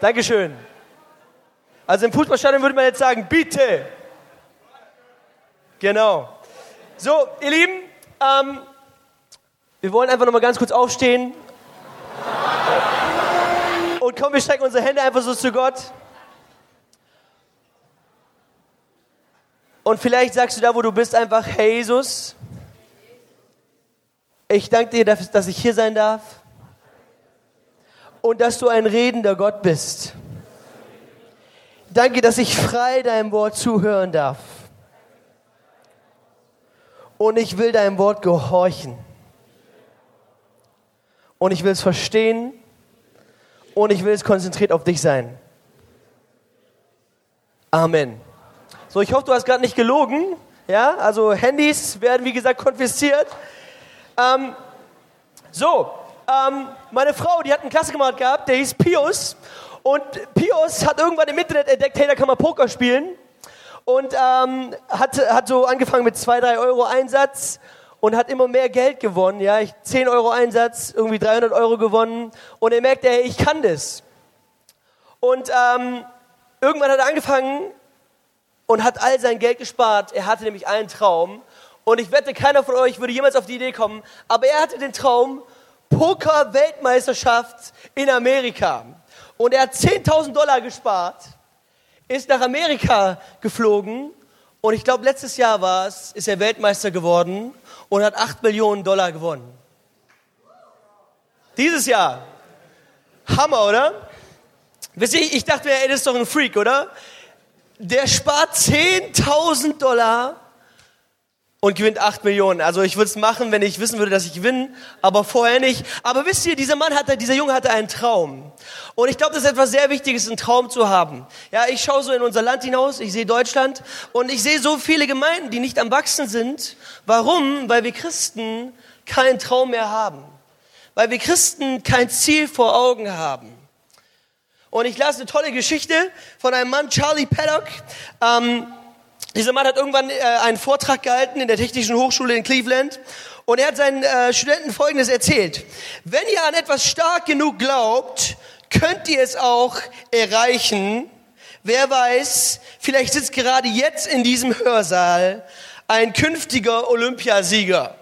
Dankeschön. Also im Fußballstadion würde man jetzt sagen, bitte. Genau. So, ihr Lieben, ähm, wir wollen einfach nochmal ganz kurz aufstehen. Und komm, wir strecken unsere Hände einfach so zu Gott. Und vielleicht sagst du da, wo du bist, einfach, hey Jesus, ich danke dir, dass ich hier sein darf und dass du ein redender Gott bist. Danke, dass ich frei deinem Wort zuhören darf. Und ich will deinem Wort gehorchen. Und ich will es verstehen. Und ich will es konzentriert auf dich sein. Amen. So, ich hoffe, du hast gerade nicht gelogen. Ja, also Handys werden, wie gesagt, konfisziert. Ähm, so, ähm, meine Frau, die hat einen Klassenkamerad gehabt, der hieß Pius. Und Pius hat irgendwann im Internet entdeckt, hey, da kann man Poker spielen. Und ähm, hat, hat so angefangen mit 2, 3 Euro Einsatz und hat immer mehr Geld gewonnen. Ja, ich 10 Euro Einsatz, irgendwie 300 Euro gewonnen. Und er merkte, hey, ich kann das. Und ähm, irgendwann hat er angefangen und hat all sein Geld gespart. Er hatte nämlich einen Traum. Und ich wette, keiner von euch würde jemals auf die Idee kommen. Aber er hatte den Traum, Poker-Weltmeisterschaft in Amerika. Und er hat 10.000 Dollar gespart, ist nach Amerika geflogen und ich glaube, letztes Jahr war es, ist er Weltmeister geworden und hat 8 Millionen Dollar gewonnen. Dieses Jahr. Hammer, oder? Wisst ihr, ich dachte mir, ey, das ist doch ein Freak, oder? Der spart 10.000 Dollar und gewinnt 8 Millionen. Also ich würde es machen, wenn ich wissen würde, dass ich gewinne, aber vorher nicht. Aber wisst ihr, dieser Mann hatte, dieser Junge hatte einen Traum. Und ich glaube, das ist etwas sehr Wichtiges, einen Traum zu haben. Ja, ich schaue so in unser Land hinaus, ich sehe Deutschland und ich sehe so viele Gemeinden, die nicht am Wachsen sind. Warum? Weil wir Christen keinen Traum mehr haben. Weil wir Christen kein Ziel vor Augen haben. Und ich las eine tolle Geschichte von einem Mann, Charlie Paddock. Ähm, dieser Mann hat irgendwann äh, einen Vortrag gehalten in der Technischen Hochschule in Cleveland und er hat seinen äh, Studenten Folgendes erzählt. Wenn ihr an etwas stark genug glaubt, könnt ihr es auch erreichen. Wer weiß, vielleicht sitzt gerade jetzt in diesem Hörsaal ein künftiger Olympiasieger.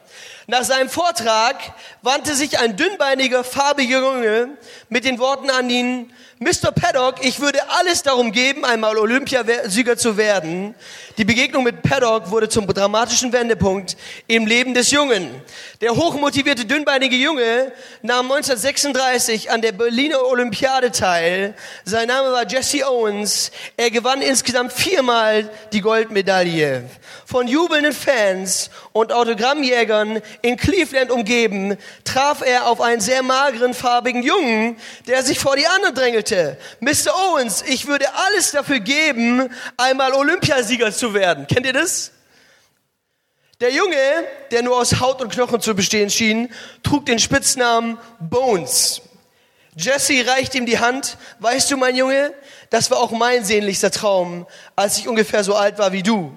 Nach seinem Vortrag wandte sich ein dünnbeiniger, farbiger Junge mit den Worten an ihn, Mr. Paddock, ich würde alles darum geben, einmal Olympiasieger zu werden. Die Begegnung mit Paddock wurde zum dramatischen Wendepunkt im Leben des Jungen. Der hochmotivierte, dünnbeinige Junge nahm 1936 an der Berliner Olympiade teil. Sein Name war Jesse Owens. Er gewann insgesamt viermal die Goldmedaille. Von jubelnden Fans und Autogrammjägern in Cleveland umgeben, traf er auf einen sehr mageren, farbigen Jungen, der sich vor die anderen drängelte. Mr. Owens, ich würde alles dafür geben, einmal Olympiasieger zu werden. Kennt ihr das? Der Junge, der nur aus Haut und Knochen zu bestehen schien, trug den Spitznamen Bones. Jesse reicht ihm die Hand. Weißt du, mein Junge, das war auch mein sehnlichster Traum, als ich ungefähr so alt war wie du.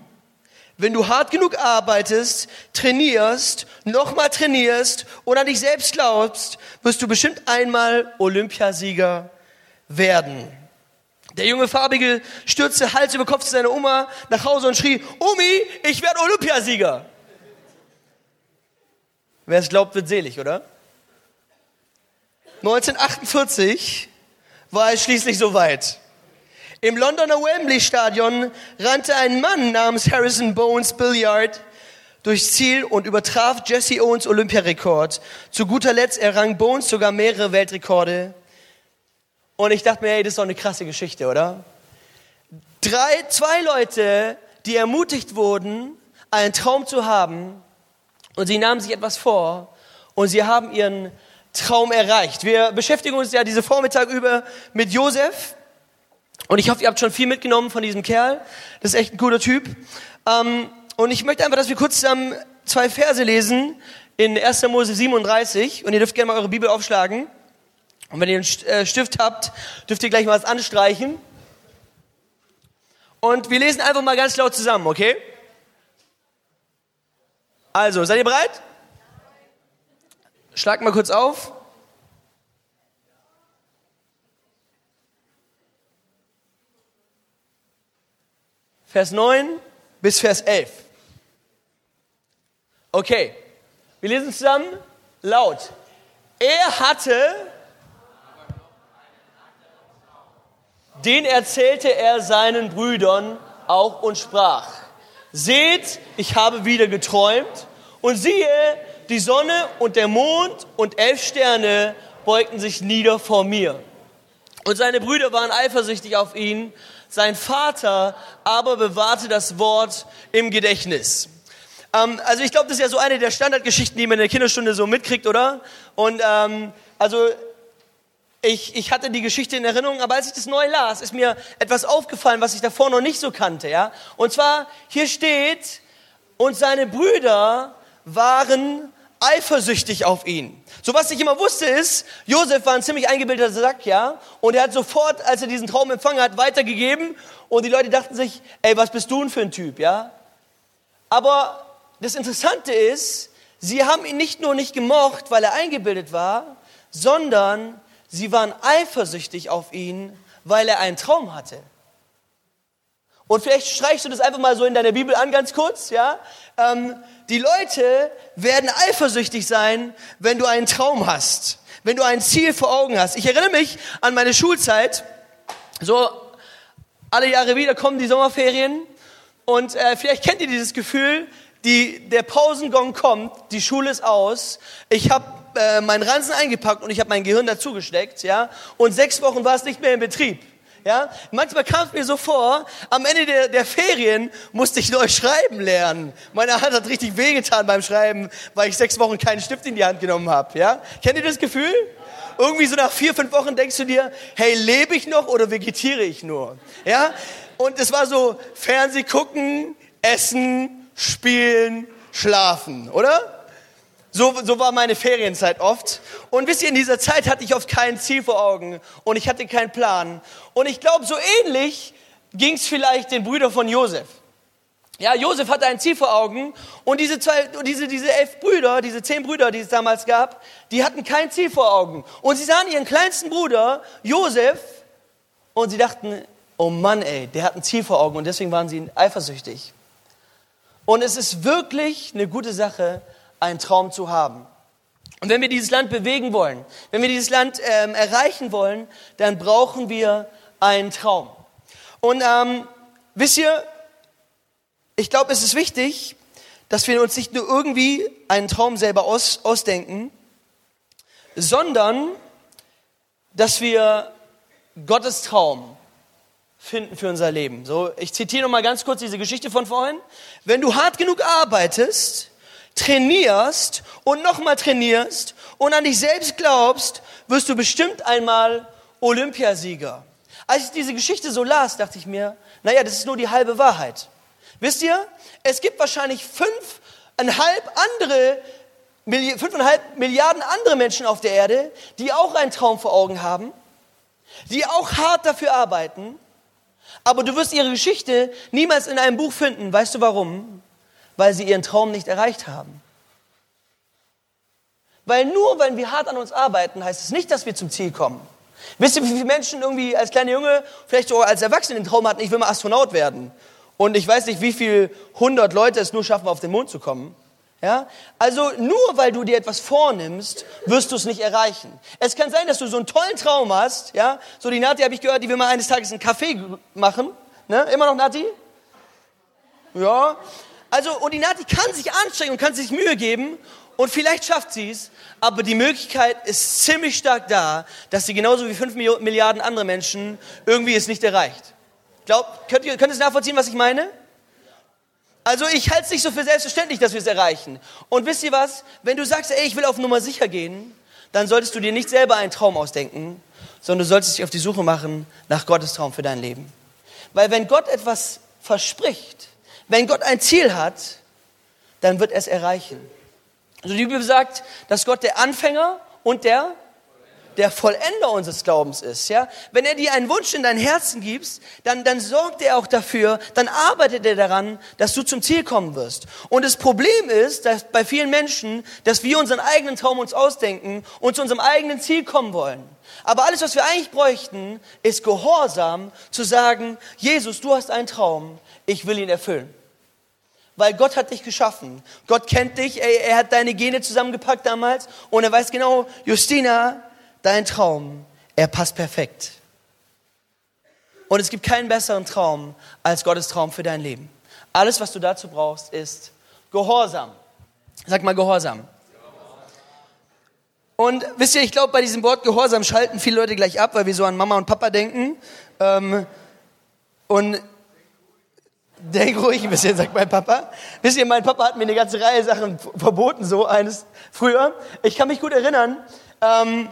Wenn du hart genug arbeitest, trainierst, nochmal trainierst und an dich selbst glaubst, wirst du bestimmt einmal Olympiasieger werden. Der junge Farbige stürzte Hals über Kopf zu seiner Oma nach Hause und schrie, Omi, ich werde Olympiasieger. Wer es glaubt, wird selig, oder? 1948 war es schließlich soweit. Im Londoner Wembley Stadion rannte ein Mann namens Harrison Bones Billiard durchs Ziel und übertraf Jesse Owens Olympiarekord. Zu guter Letzt errang Bones sogar mehrere Weltrekorde. Und ich dachte mir, hey, das ist doch eine krasse Geschichte, oder? Drei, zwei Leute, die ermutigt wurden, einen Traum zu haben, und sie nahmen sich etwas vor, und sie haben ihren Traum erreicht. Wir beschäftigen uns ja diese Vormittag über mit Josef. Und ich hoffe, ihr habt schon viel mitgenommen von diesem Kerl. Das ist echt ein cooler Typ. Ähm, und ich möchte einfach, dass wir kurz zusammen zwei Verse lesen in 1. Mose 37. Und ihr dürft gerne mal eure Bibel aufschlagen. Und wenn ihr einen äh, Stift habt, dürft ihr gleich mal was anstreichen. Und wir lesen einfach mal ganz laut zusammen, okay? Also, seid ihr bereit? Schlag mal kurz auf. Vers 9 bis Vers 11. Okay, wir lesen zusammen laut. Er hatte den erzählte er seinen Brüdern auch und sprach, seht, ich habe wieder geträumt und siehe, die Sonne und der Mond und elf Sterne beugten sich nieder vor mir. Und seine Brüder waren eifersüchtig auf ihn, sein Vater aber bewahrte das Wort im Gedächtnis. Ähm, also ich glaube, das ist ja so eine der Standardgeschichten, die man in der Kinderstunde so mitkriegt, oder? Und ähm, also ich, ich hatte die Geschichte in Erinnerung, aber als ich das neu las, ist mir etwas aufgefallen, was ich davor noch nicht so kannte. Ja? Und zwar, hier steht, und seine Brüder waren eifersüchtig auf ihn. So was ich immer wusste ist, Josef war ein ziemlich eingebildeter Sack, ja, und er hat sofort, als er diesen Traum empfangen hat, weitergegeben und die Leute dachten sich, ey, was bist du denn für ein Typ, ja? Aber das Interessante ist, sie haben ihn nicht nur nicht gemocht, weil er eingebildet war, sondern sie waren eifersüchtig auf ihn, weil er einen Traum hatte. Und vielleicht streichst du das einfach mal so in deiner Bibel an, ganz kurz, ja? Ähm, die Leute werden eifersüchtig sein, wenn du einen Traum hast, wenn du ein Ziel vor Augen hast. Ich erinnere mich an meine Schulzeit. So alle Jahre wieder kommen die Sommerferien und äh, vielleicht kennt ihr dieses Gefühl, die, der Pausengong kommt, die Schule ist aus, ich habe äh, meinen Ranzen eingepackt und ich habe mein Gehirn dazugesteckt, ja, und sechs Wochen war es nicht mehr in Betrieb. Ja? Manchmal kam es mir so vor, am Ende der, der Ferien musste ich neu schreiben lernen. Meine Hand hat richtig wehgetan beim Schreiben, weil ich sechs Wochen keinen Stift in die Hand genommen habe. Ja? Kennt ihr das Gefühl? Irgendwie so nach vier, fünf Wochen denkst du dir, hey, lebe ich noch oder vegetiere ich nur? Ja? Und es war so Fernseh gucken, essen, spielen, schlafen, oder? So, so war meine Ferienzeit oft. Und wisst ihr, in dieser Zeit hatte ich oft kein Ziel vor Augen und ich hatte keinen Plan. Und ich glaube, so ähnlich ging es vielleicht den Brüdern von Josef. Ja, Josef hatte ein Ziel vor Augen und diese, zwei, diese, diese elf Brüder, diese zehn Brüder, die es damals gab, die hatten kein Ziel vor Augen. Und sie sahen ihren kleinsten Bruder, Josef, und sie dachten, oh Mann, ey, der hat ein Ziel vor Augen und deswegen waren sie eifersüchtig. Und es ist wirklich eine gute Sache, einen Traum zu haben. Und wenn wir dieses Land bewegen wollen, wenn wir dieses Land ähm, erreichen wollen, dann brauchen wir einen Traum. Und ähm, wisst ihr, ich glaube, es ist wichtig, dass wir uns nicht nur irgendwie einen Traum selber aus, ausdenken, sondern dass wir Gottes Traum finden für unser Leben. So, ich zitiere noch mal ganz kurz diese Geschichte von vorhin. Wenn du hart genug arbeitest, trainierst und nochmal trainierst und an dich selbst glaubst, wirst du bestimmt einmal Olympiasieger. Als ich diese Geschichte so las, dachte ich mir, naja, das ist nur die halbe Wahrheit. Wisst ihr, es gibt wahrscheinlich fünfeinhalb andere, fünfeinhalb Milliarden andere Menschen auf der Erde, die auch einen Traum vor Augen haben, die auch hart dafür arbeiten, aber du wirst ihre Geschichte niemals in einem Buch finden. Weißt du warum? Weil sie ihren Traum nicht erreicht haben. Weil nur wenn wir hart an uns arbeiten, heißt es nicht, dass wir zum Ziel kommen. Wisst ihr, wie viele Menschen irgendwie als kleiner Junge, vielleicht sogar als Erwachsene den Traum hatten, ich will mal Astronaut werden. Und ich weiß nicht, wie viele hundert Leute es nur schaffen, auf den Mond zu kommen. Ja? Also nur weil du dir etwas vornimmst, wirst du es nicht erreichen. Es kann sein, dass du so einen tollen Traum hast. Ja? So die Nati habe ich gehört, die will mal eines Tages einen Kaffee machen. Ne? Immer noch Nati? Ja. Also, und die Nati kann sich anstrengen und kann sich Mühe geben und vielleicht schafft sie es, aber die Möglichkeit ist ziemlich stark da, dass sie genauso wie fünf Milliarden andere Menschen irgendwie es nicht erreicht. Glaub, könnt ihr, könnt ihr nachvollziehen, was ich meine? Also ich halte es nicht so für selbstverständlich, dass wir es erreichen. Und wisst ihr was? Wenn du sagst, ey, ich will auf Nummer sicher gehen, dann solltest du dir nicht selber einen Traum ausdenken, sondern du solltest dich auf die Suche machen nach Gottes Traum für dein Leben. Weil wenn Gott etwas verspricht, wenn Gott ein Ziel hat, dann wird er es erreichen. Also die Bibel sagt, dass Gott der Anfänger und der der Vollender unseres Glaubens ist, ja, wenn er dir einen Wunsch in dein Herzen gibt, dann, dann sorgt er auch dafür, dann arbeitet er daran, dass du zum Ziel kommen wirst. Und das Problem ist, dass bei vielen Menschen, dass wir unseren eigenen Traum uns ausdenken und zu unserem eigenen Ziel kommen wollen. Aber alles, was wir eigentlich bräuchten, ist Gehorsam, zu sagen, Jesus, du hast einen Traum, ich will ihn erfüllen. Weil Gott hat dich geschaffen. Gott kennt dich, er, er hat deine Gene zusammengepackt damals und er weiß genau, Justina, dein Traum, er passt perfekt. Und es gibt keinen besseren Traum als Gottes Traum für dein Leben. Alles, was du dazu brauchst, ist Gehorsam. Sag mal Gehorsam. Und wisst ihr, ich glaube, bei diesem Wort Gehorsam schalten viele Leute gleich ab, weil wir so an Mama und Papa denken. Ähm, und denk ruhig ein bisschen, sagt mein Papa. Wisst ihr, mein Papa hat mir eine ganze Reihe Sachen verboten, so eines früher. Ich kann mich gut erinnern, ähm,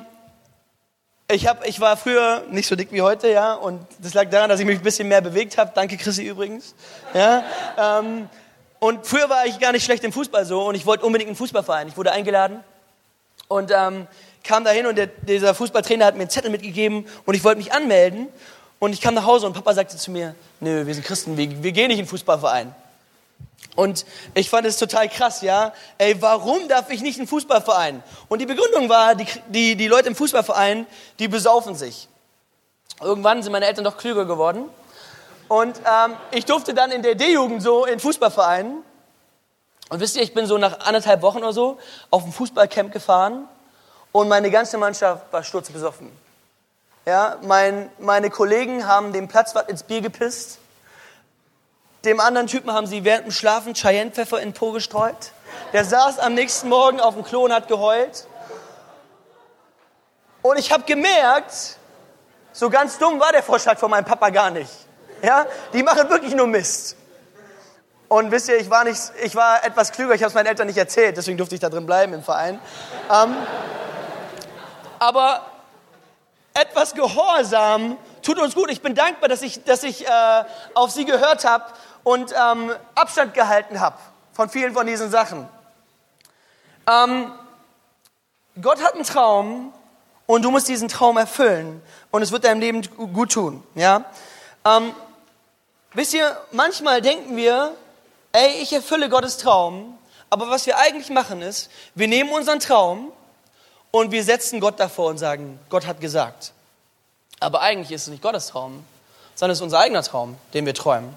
ich, hab, ich war früher nicht so dick wie heute, ja, und das lag daran, dass ich mich ein bisschen mehr bewegt habe. Danke, Chrissy übrigens. Ja, ähm, und früher war ich gar nicht schlecht im Fußball so und ich wollte unbedingt einen Fußballverein. Ich wurde eingeladen und ähm, kam dahin und der, dieser Fußballtrainer hat mir einen Zettel mitgegeben und ich wollte mich anmelden und ich kam nach Hause und Papa sagte zu mir, nö, wir sind Christen, wir, wir gehen nicht in den Fußballverein. Und ich fand es total krass, ja. Ey, warum darf ich nicht in den Fußballverein? Und die Begründung war, die, die, die Leute im Fußballverein, die besaufen sich. Irgendwann sind meine Eltern doch klüger geworden. Und ähm, ich durfte dann in der D-Jugend so in Fußballvereinen. Und wisst ihr, ich bin so nach anderthalb Wochen oder so auf ein Fußballcamp gefahren und meine ganze Mannschaft war sturzbesoffen. Ja, mein, meine Kollegen haben den Platzwart ins Bier gepisst. Dem anderen Typen haben sie während dem Schlafen Cheyenne-Pfeffer in Po gestreut. Der saß am nächsten Morgen auf dem Klo und hat geheult. Und ich habe gemerkt, so ganz dumm war der Vorschlag von meinem Papa gar nicht. Ja, die machen wirklich nur Mist. Und wisst ihr, ich war, nicht, ich war etwas klüger, ich habe es meinen Eltern nicht erzählt, deswegen durfte ich da drin bleiben im Verein. Ähm, aber etwas Gehorsam tut uns gut. Ich bin dankbar, dass ich, dass ich äh, auf sie gehört habe und ähm, Abstand gehalten habe von vielen von diesen Sachen. Ähm, Gott hat einen Traum und du musst diesen Traum erfüllen und es wird deinem Leben gut tun. Ja? Ähm, wisst ihr, manchmal denken wir, ey, ich erfülle Gottes Traum, aber was wir eigentlich machen ist, wir nehmen unseren Traum und wir setzen Gott davor und sagen, Gott hat gesagt. Aber eigentlich ist es nicht Gottes Traum, sondern es ist unser eigener Traum, den wir träumen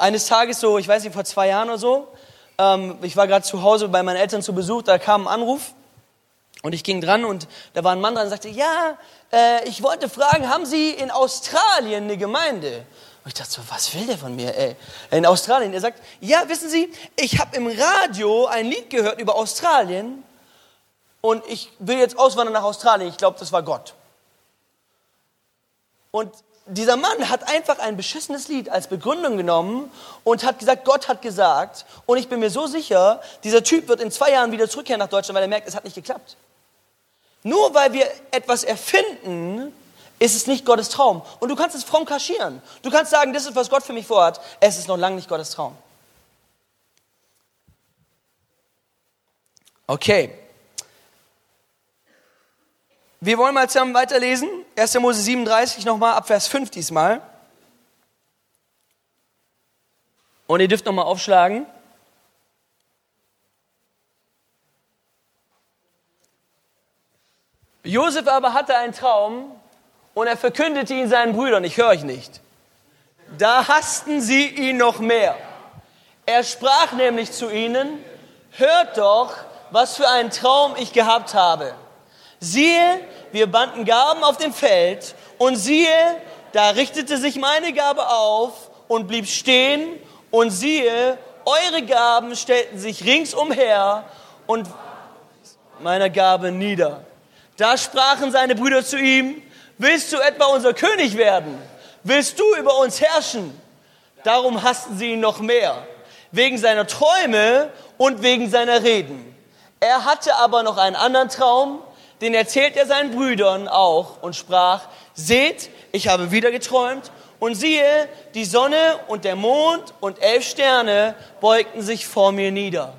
eines Tages so, ich weiß nicht, vor zwei Jahren oder so, ähm, ich war gerade zu Hause bei meinen Eltern zu Besuch, da kam ein Anruf und ich ging dran und da war ein Mann dran und sagte, ja, äh, ich wollte fragen, haben Sie in Australien eine Gemeinde? Und ich dachte so, was will der von mir, ey? In Australien. Er sagt, ja, wissen Sie, ich habe im Radio ein Lied gehört über Australien und ich will jetzt auswandern nach Australien. Ich glaube, das war Gott. Und dieser Mann hat einfach ein beschissenes Lied als Begründung genommen und hat gesagt, Gott hat gesagt. Und ich bin mir so sicher, dieser Typ wird in zwei Jahren wieder zurückkehren nach Deutschland, weil er merkt, es hat nicht geklappt. Nur weil wir etwas erfinden, ist es nicht Gottes Traum. Und du kannst es fromm kaschieren. Du kannst sagen, das ist, was Gott für mich vorhat. Es ist noch lange nicht Gottes Traum. Okay. Wir wollen mal zusammen weiterlesen. 1. Mose 37 nochmal, ab Vers 5 diesmal. Und ihr dürft nochmal aufschlagen. Josef aber hatte einen Traum und er verkündete ihn seinen Brüdern. Ich höre euch nicht. Da hassten sie ihn noch mehr. Er sprach nämlich zu ihnen, hört doch, was für einen Traum ich gehabt habe. Siehe, wir banden Gaben auf dem Feld und siehe, da richtete sich meine Gabe auf und blieb stehen und siehe, eure Gaben stellten sich ringsumher und meiner Gabe nieder. Da sprachen seine Brüder zu ihm, willst du etwa unser König werden? Willst du über uns herrschen? Darum hassten sie ihn noch mehr, wegen seiner Träume und wegen seiner Reden. Er hatte aber noch einen anderen Traum, den erzählt er seinen Brüdern auch und sprach, seht, ich habe wieder geträumt und siehe, die Sonne und der Mond und elf Sterne beugten sich vor mir nieder.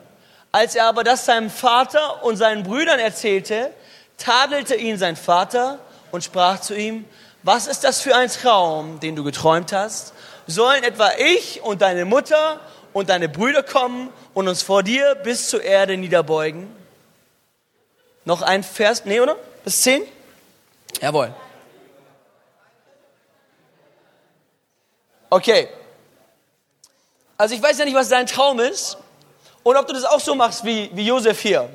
Als er aber das seinem Vater und seinen Brüdern erzählte, tadelte ihn sein Vater und sprach zu ihm, was ist das für ein Traum, den du geträumt hast? Sollen etwa ich und deine Mutter und deine Brüder kommen und uns vor dir bis zur Erde niederbeugen? Noch ein Vers, nee, oder? Bis zehn? Jawohl. Okay. Also ich weiß ja nicht, was dein Traum ist und ob du das auch so machst wie, wie Josef hier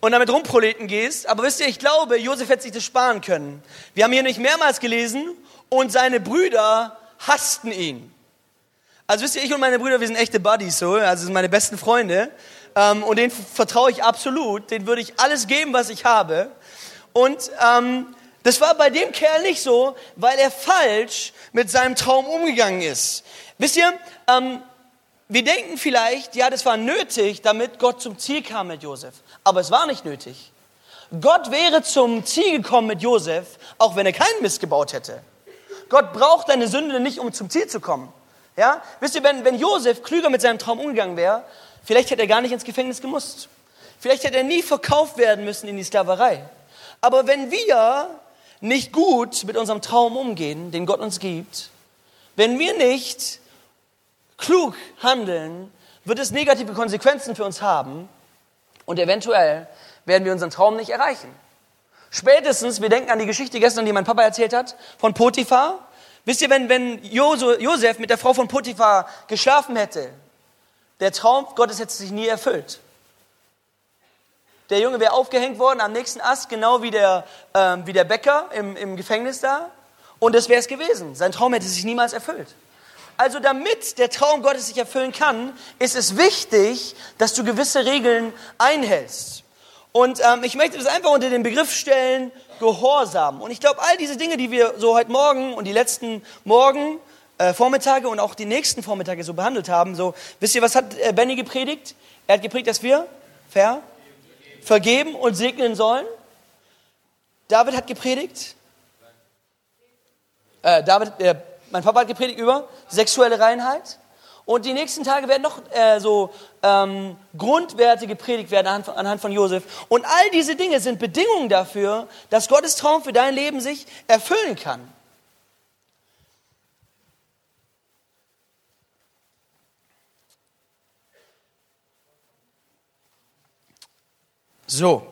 und damit rumproleten gehst. Aber wisst ihr, ich glaube, Josef hätte sich das sparen können. Wir haben hier nicht mehrmals gelesen und seine Brüder hassten ihn. Also wisst ihr, ich und meine Brüder, wir sind echte Buddies, so, also sind meine besten Freunde. Ähm, und denen vertraue ich absolut. Den würde ich alles geben, was ich habe. Und ähm, das war bei dem Kerl nicht so, weil er falsch mit seinem Traum umgegangen ist. Wisst ihr, ähm, wir denken vielleicht, ja, das war nötig, damit Gott zum Ziel kam mit Josef. Aber es war nicht nötig. Gott wäre zum Ziel gekommen mit Josef, auch wenn er keinen Mist gebaut hätte. Gott braucht deine Sünde nicht, um zum Ziel zu kommen. Ja? Wisst ihr, wenn, wenn Josef klüger mit seinem Traum umgegangen wäre, vielleicht hätte er gar nicht ins Gefängnis gemusst. Vielleicht hätte er nie verkauft werden müssen in die Sklaverei. Aber wenn wir nicht gut mit unserem Traum umgehen, den Gott uns gibt, wenn wir nicht klug handeln, wird es negative Konsequenzen für uns haben und eventuell werden wir unseren Traum nicht erreichen. Spätestens, wir denken an die Geschichte gestern, die mein Papa erzählt hat, von Potiphar. Wisst ihr, wenn, wenn Josef mit der Frau von Potiphar geschlafen hätte, der Traum Gottes hätte sich nie erfüllt. Der Junge wäre aufgehängt worden am nächsten Ast, genau wie der, äh, wie der Bäcker im, im Gefängnis da. Und das wäre es gewesen. Sein Traum hätte sich niemals erfüllt. Also damit der Traum Gottes sich erfüllen kann, ist es wichtig, dass du gewisse Regeln einhältst. Und ähm, ich möchte das einfach unter den Begriff stellen, Gehorsam. Und ich glaube, all diese Dinge, die wir so heute Morgen und die letzten Morgen, äh, Vormittage und auch die nächsten Vormittage so behandelt haben, so, wisst ihr, was hat äh, Benny gepredigt? Er hat gepredigt, dass wir fair, vergeben und segnen sollen. David hat gepredigt. Äh, David, äh, mein Papa hat gepredigt über sexuelle Reinheit. Und die nächsten Tage werden noch äh, so ähm, Grundwerte gepredigt werden anhand von, anhand von Josef. Und all diese Dinge sind Bedingungen dafür, dass Gottes Traum für dein Leben sich erfüllen kann. So.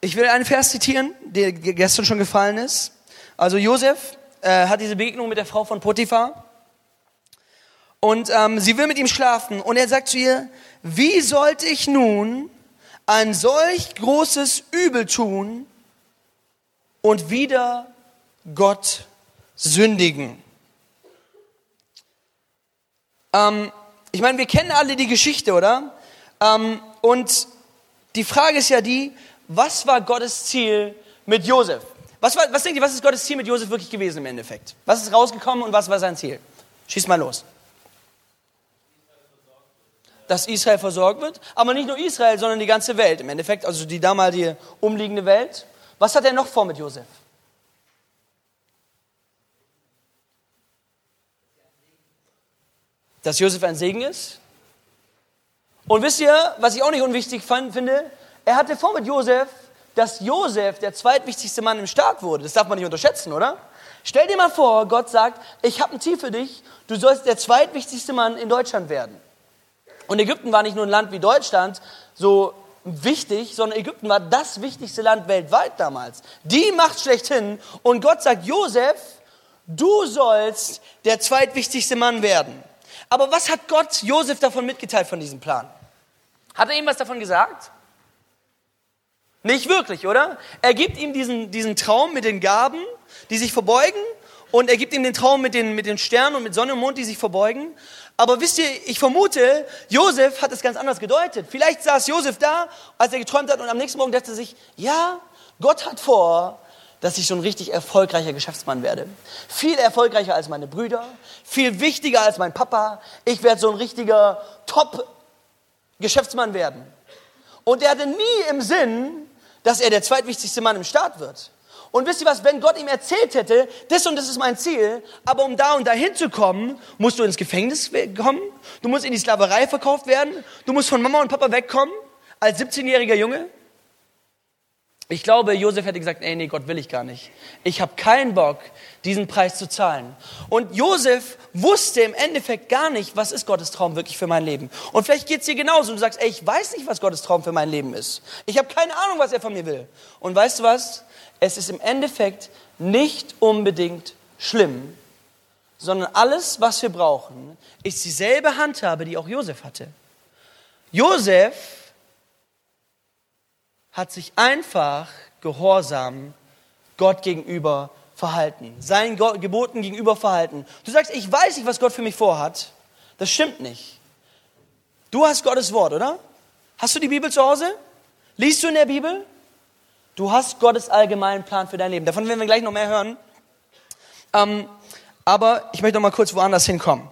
Ich will einen Vers zitieren, der gestern schon gefallen ist. Also Josef äh, hat diese Begegnung mit der Frau von Potiphar und ähm, sie will mit ihm schlafen und er sagt zu ihr, wie sollte ich nun ein solch großes Übel tun und wieder Gott sündigen? Ähm, ich meine, wir kennen alle die Geschichte, oder? Ähm, und die Frage ist ja die, was war Gottes Ziel mit Josef? Was, war, was denkt ihr, was ist Gottes Ziel mit Josef wirklich gewesen im Endeffekt? Was ist rausgekommen und was war sein Ziel? Schieß mal los. Dass Israel versorgt wird, aber nicht nur Israel, sondern die ganze Welt im Endeffekt, also die damalige umliegende Welt. Was hat er noch vor mit Josef? Dass Josef ein Segen ist? Und wisst ihr, was ich auch nicht unwichtig fand, finde? Er hatte vor mit Josef, dass Josef der zweitwichtigste Mann im Staat wurde. Das darf man nicht unterschätzen, oder? Stell dir mal vor, Gott sagt, ich habe ein Ziel für dich, du sollst der zweitwichtigste Mann in Deutschland werden. Und Ägypten war nicht nur ein Land wie Deutschland so wichtig, sondern Ägypten war das wichtigste Land weltweit damals. Die Macht schlechthin. Und Gott sagt, Josef, du sollst der zweitwichtigste Mann werden. Aber was hat Gott Josef davon mitgeteilt von diesem Plan? Hat er ihm was davon gesagt? Nicht wirklich, oder? Er gibt ihm diesen, diesen Traum mit den Gaben, die sich verbeugen, und er gibt ihm den Traum mit den, mit den Sternen und mit Sonne und Mond, die sich verbeugen. Aber wisst ihr, ich vermute, Josef hat es ganz anders gedeutet. Vielleicht saß Josef da, als er geträumt hat, und am nächsten Morgen dachte er sich, ja, Gott hat vor, dass ich so ein richtig erfolgreicher Geschäftsmann werde. Viel erfolgreicher als meine Brüder, viel wichtiger als mein Papa. Ich werde so ein richtiger Top-Geschäftsmann werden. Und er hatte nie im Sinn, dass er der zweitwichtigste Mann im Staat wird. Und wisst ihr was, wenn Gott ihm erzählt hätte, das und das ist mein Ziel, aber um da und dahin zu kommen, musst du ins Gefängnis kommen, du musst in die Sklaverei verkauft werden, du musst von Mama und Papa wegkommen, als 17-jähriger Junge. Ich glaube, Josef hätte gesagt, ey, nee, Gott will ich gar nicht. Ich habe keinen Bock, diesen Preis zu zahlen. Und Josef wusste im Endeffekt gar nicht, was ist Gottes Traum wirklich für mein Leben. Und vielleicht geht es dir genauso. Du sagst, ey, ich weiß nicht, was Gottes Traum für mein Leben ist. Ich habe keine Ahnung, was er von mir will. Und weißt du was? Es ist im Endeffekt nicht unbedingt schlimm, sondern alles, was wir brauchen, ist dieselbe Handhabe, die auch Josef hatte. Josef hat sich einfach gehorsam Gott gegenüber verhalten, seinen Geboten gegenüber verhalten. Du sagst, ich weiß nicht, was Gott für mich vorhat. Das stimmt nicht. Du hast Gottes Wort, oder? Hast du die Bibel zu Hause? Liest du in der Bibel? Du hast Gottes allgemeinen Plan für dein Leben. Davon werden wir gleich noch mehr hören. Ähm, aber ich möchte noch mal kurz woanders hinkommen.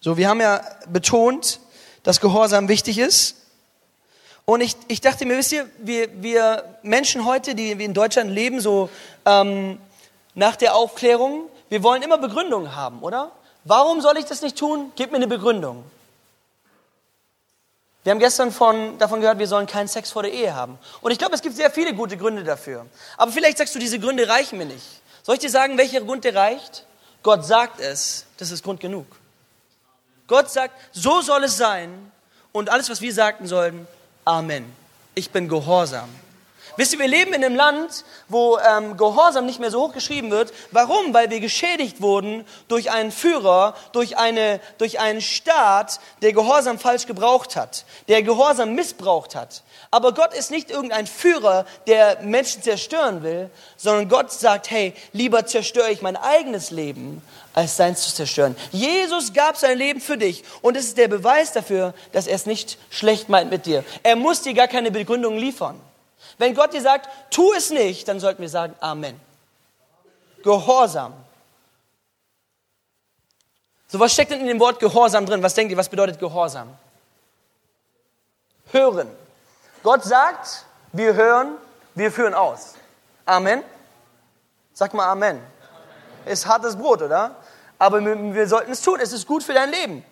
So, wir haben ja betont, dass Gehorsam wichtig ist. Und ich, ich dachte mir, wisst ihr, wir, wir Menschen heute, die in Deutschland leben, so ähm, nach der Aufklärung, wir wollen immer Begründungen haben, oder? Warum soll ich das nicht tun? Gib mir eine Begründung. Wir haben gestern von, davon gehört, wir sollen keinen Sex vor der Ehe haben. Und ich glaube, es gibt sehr viele gute Gründe dafür. Aber vielleicht sagst du, diese Gründe reichen mir nicht. Soll ich dir sagen, welcher Grund dir reicht? Gott sagt es, das ist Grund genug. Gott sagt, so soll es sein. Und alles, was wir sagten sollten, Amen. Ich bin gehorsam. Wisst ihr, wir leben in einem Land, wo ähm, Gehorsam nicht mehr so hoch geschrieben wird. Warum? Weil wir geschädigt wurden durch einen Führer, durch, eine, durch einen Staat, der Gehorsam falsch gebraucht hat, der Gehorsam missbraucht hat. Aber Gott ist nicht irgendein Führer, der Menschen zerstören will, sondern Gott sagt, hey, lieber zerstöre ich mein eigenes Leben, als seins zu zerstören. Jesus gab sein Leben für dich und es ist der Beweis dafür, dass er es nicht schlecht meint mit dir. Er muss dir gar keine Begründung liefern. Wenn Gott dir sagt, tu es nicht, dann sollten wir sagen Amen. Gehorsam. So, was steckt denn in dem Wort Gehorsam drin? Was denkt ihr, was bedeutet Gehorsam? Hören. Gott sagt, wir hören, wir führen aus. Amen. Sag mal Amen. Ist hartes Brot, oder? Aber wir, sollten es tun. Es ist gut für dein Leben.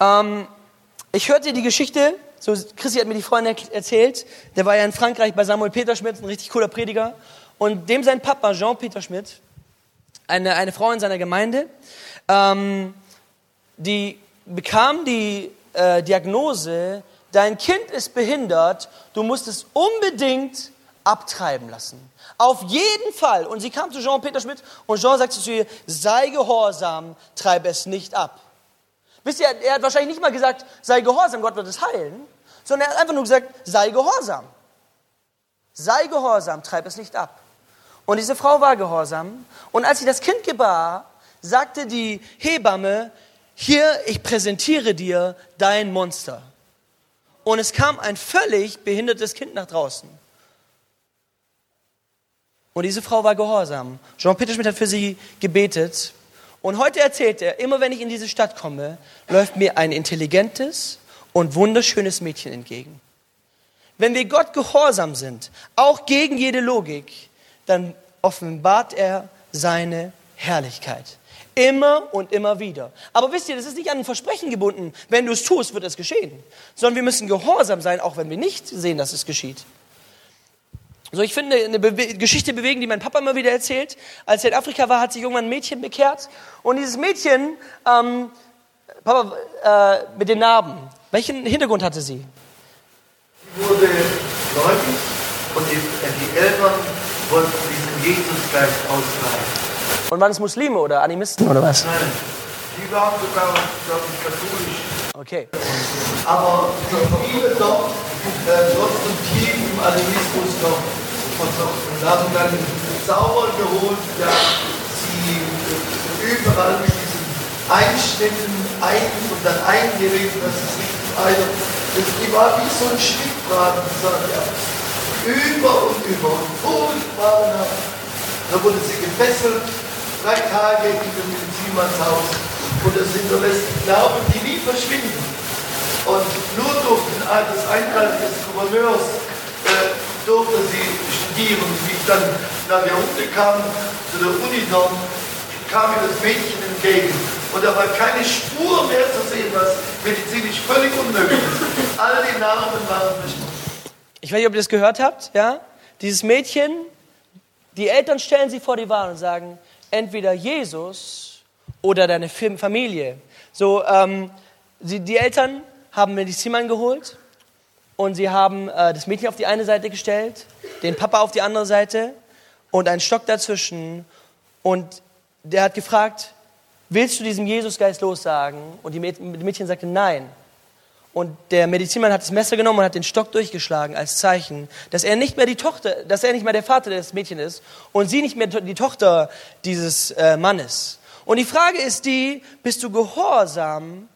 Ähm, ich hörte die Geschichte, so Christi hat mir die Freundin erzählt, der war ja in Frankreich bei Samuel Peterschmidt, ein richtig cooler Prediger. Und dem sein Papa, Jean Peterschmidt, eine, eine Frau in seiner Gemeinde, ähm, die bekam die äh, Diagnose, dein Kind ist behindert, du musst es unbedingt abtreiben lassen. Auf jeden Fall. Und sie kam zu Jean Peterschmidt und Jean sagte zu ihr, sei gehorsam, treibe es nicht ab. Wisst ihr, er hat wahrscheinlich nicht mal gesagt, sei gehorsam, Gott wird es heilen, sondern er hat einfach nur gesagt, sei gehorsam. Sei gehorsam, treib es nicht ab. Und diese Frau war gehorsam. Und als sie das Kind gebar, sagte die Hebamme, hier, ich präsentiere dir dein Monster. Und es kam ein völlig behindertes Kind nach draußen. Und diese Frau war gehorsam. Jean-Peter Schmidt hat für sie gebetet. Und heute erzählt er, immer wenn ich in diese Stadt komme, läuft mir ein intelligentes und wunderschönes Mädchen entgegen. Wenn wir Gott gehorsam sind, auch gegen jede Logik, dann offenbart er seine Herrlichkeit. Immer und immer wieder. Aber wisst ihr, das ist nicht an ein Versprechen gebunden. Wenn du es tust, wird es geschehen. Sondern wir müssen gehorsam sein, auch wenn wir nicht sehen, dass es geschieht. So, ich finde eine Be Geschichte bewegen, die mein Papa immer wieder erzählt. Als er in Afrika war, hat sich irgendwann ein Mädchen bekehrt. Und dieses Mädchen, ähm, Papa, äh, mit den Narben, welchen Hintergrund hatte sie? Sie wurde gläubig und die, äh, die Eltern wollten diesen Jesusgeist austreiben. Und waren es Muslime oder Animisten oder was? Nein, die waren sogar, glaube ich, katholisch. Okay. Aber viele dort äh, trotzdem tief im Animismus noch und haben dann sauber geholt, dass sie überall mit diesen Einschnitten ein und dann eingeregt, dass es nicht also das war wie so ein Schnittbraten, ja. über und über und furchtbar. Da wurde sie gefesselt, drei Tage in dem Medizinmannshaus und es hinterlässt Narben, die nie verschwinden. Und nur durch das Eingreifen des Gouverneurs äh, durfte sie studieren. Wie ich dann nach Jahrhundert kam, zu der Uni dort, kam mir das Mädchen entgegen. Und da war keine Spur mehr zu sehen, was medizinisch völlig unmöglich ist. All die Narben waren verschwunden. Ich weiß nicht, ob ihr das gehört habt, ja? Dieses Mädchen, die Eltern stellen sie vor die Wahl und sagen, entweder Jesus oder deine Familie. So, ähm, sie, die Eltern haben Medizinmann geholt und sie haben äh, das Mädchen auf die eine Seite gestellt, den Papa auf die andere Seite und einen Stock dazwischen. Und der hat gefragt, willst du diesem Jesusgeist lossagen? Und die Mädchen sagte nein. Und der Medizinmann hat das Messer genommen und hat den Stock durchgeschlagen als Zeichen, dass er nicht mehr die Tochter, dass er nicht mehr der Vater des Mädchens ist und sie nicht mehr die Tochter dieses äh, Mannes. Und die Frage ist die, bist du gehorsam,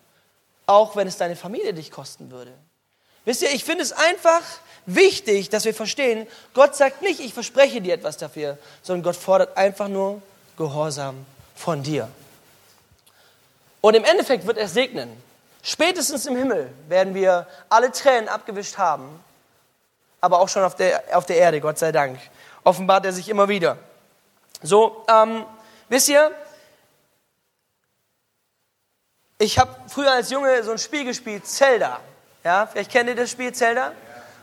auch wenn es deine Familie dich kosten würde? Wisst ihr, ich finde es einfach wichtig, dass wir verstehen, Gott sagt nicht, ich verspreche dir etwas dafür, sondern Gott fordert einfach nur Gehorsam von dir. Und im Endeffekt wird er segnen. Spätestens im Himmel werden wir alle Tränen abgewischt haben, aber auch schon auf der, auf der Erde, Gott sei Dank. Offenbart er sich immer wieder. So, ähm, wisst ihr, ich habe früher als Junge so ein Spiel gespielt, Zelda. Ja, vielleicht kennt ihr das Spiel Zelda?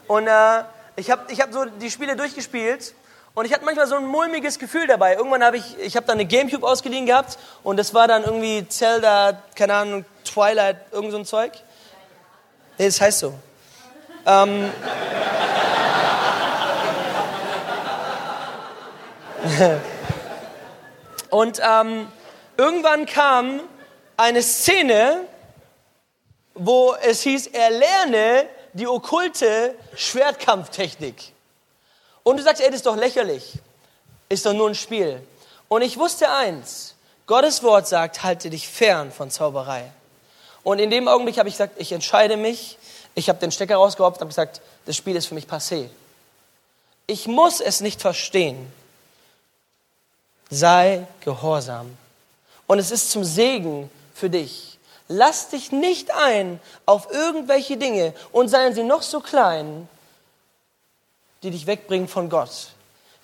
Und äh, ich habe ich hab so die Spiele durchgespielt und ich hatte manchmal so ein mulmiges Gefühl dabei. Irgendwann habe ich, ich habe dann eine Gamecube ausgeliehen gehabt und das war dann irgendwie Zelda, keine Ahnung, Twilight, irgend so ein Zeug. Nee, das heißt so. Ähm, und ähm, irgendwann kam eine Szene, wo es hieß, er lerne die okkulte Schwertkampftechnik. Und du sagst, ey, das ist doch lächerlich. Ist doch nur ein Spiel. Und ich wusste eins. Gottes Wort sagt, halte dich fern von Zauberei. Und in dem Augenblick habe ich gesagt, ich entscheide mich. Ich habe den Stecker rausgehoben und habe gesagt, das Spiel ist für mich passé. Ich muss es nicht verstehen. Sei gehorsam. Und es ist zum Segen für dich. Lass dich nicht ein auf irgendwelche Dinge und seien sie noch so klein, die dich wegbringen von Gott,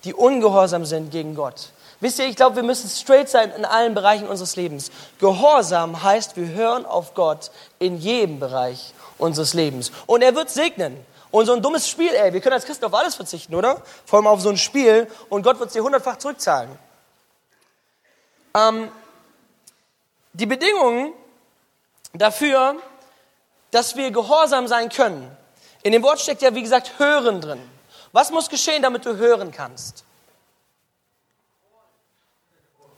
die ungehorsam sind gegen Gott. Wisst ihr, ich glaube, wir müssen straight sein in allen Bereichen unseres Lebens. Gehorsam heißt, wir hören auf Gott in jedem Bereich unseres Lebens. Und er wird segnen. Und so ein dummes Spiel, ey, wir können als Christen auf alles verzichten, oder? Vor allem auf so ein Spiel und Gott wird es dir hundertfach zurückzahlen. Ähm, die Bedingungen dafür, dass wir gehorsam sein können, in dem Wort steckt ja, wie gesagt, hören drin. Was muss geschehen, damit du hören kannst?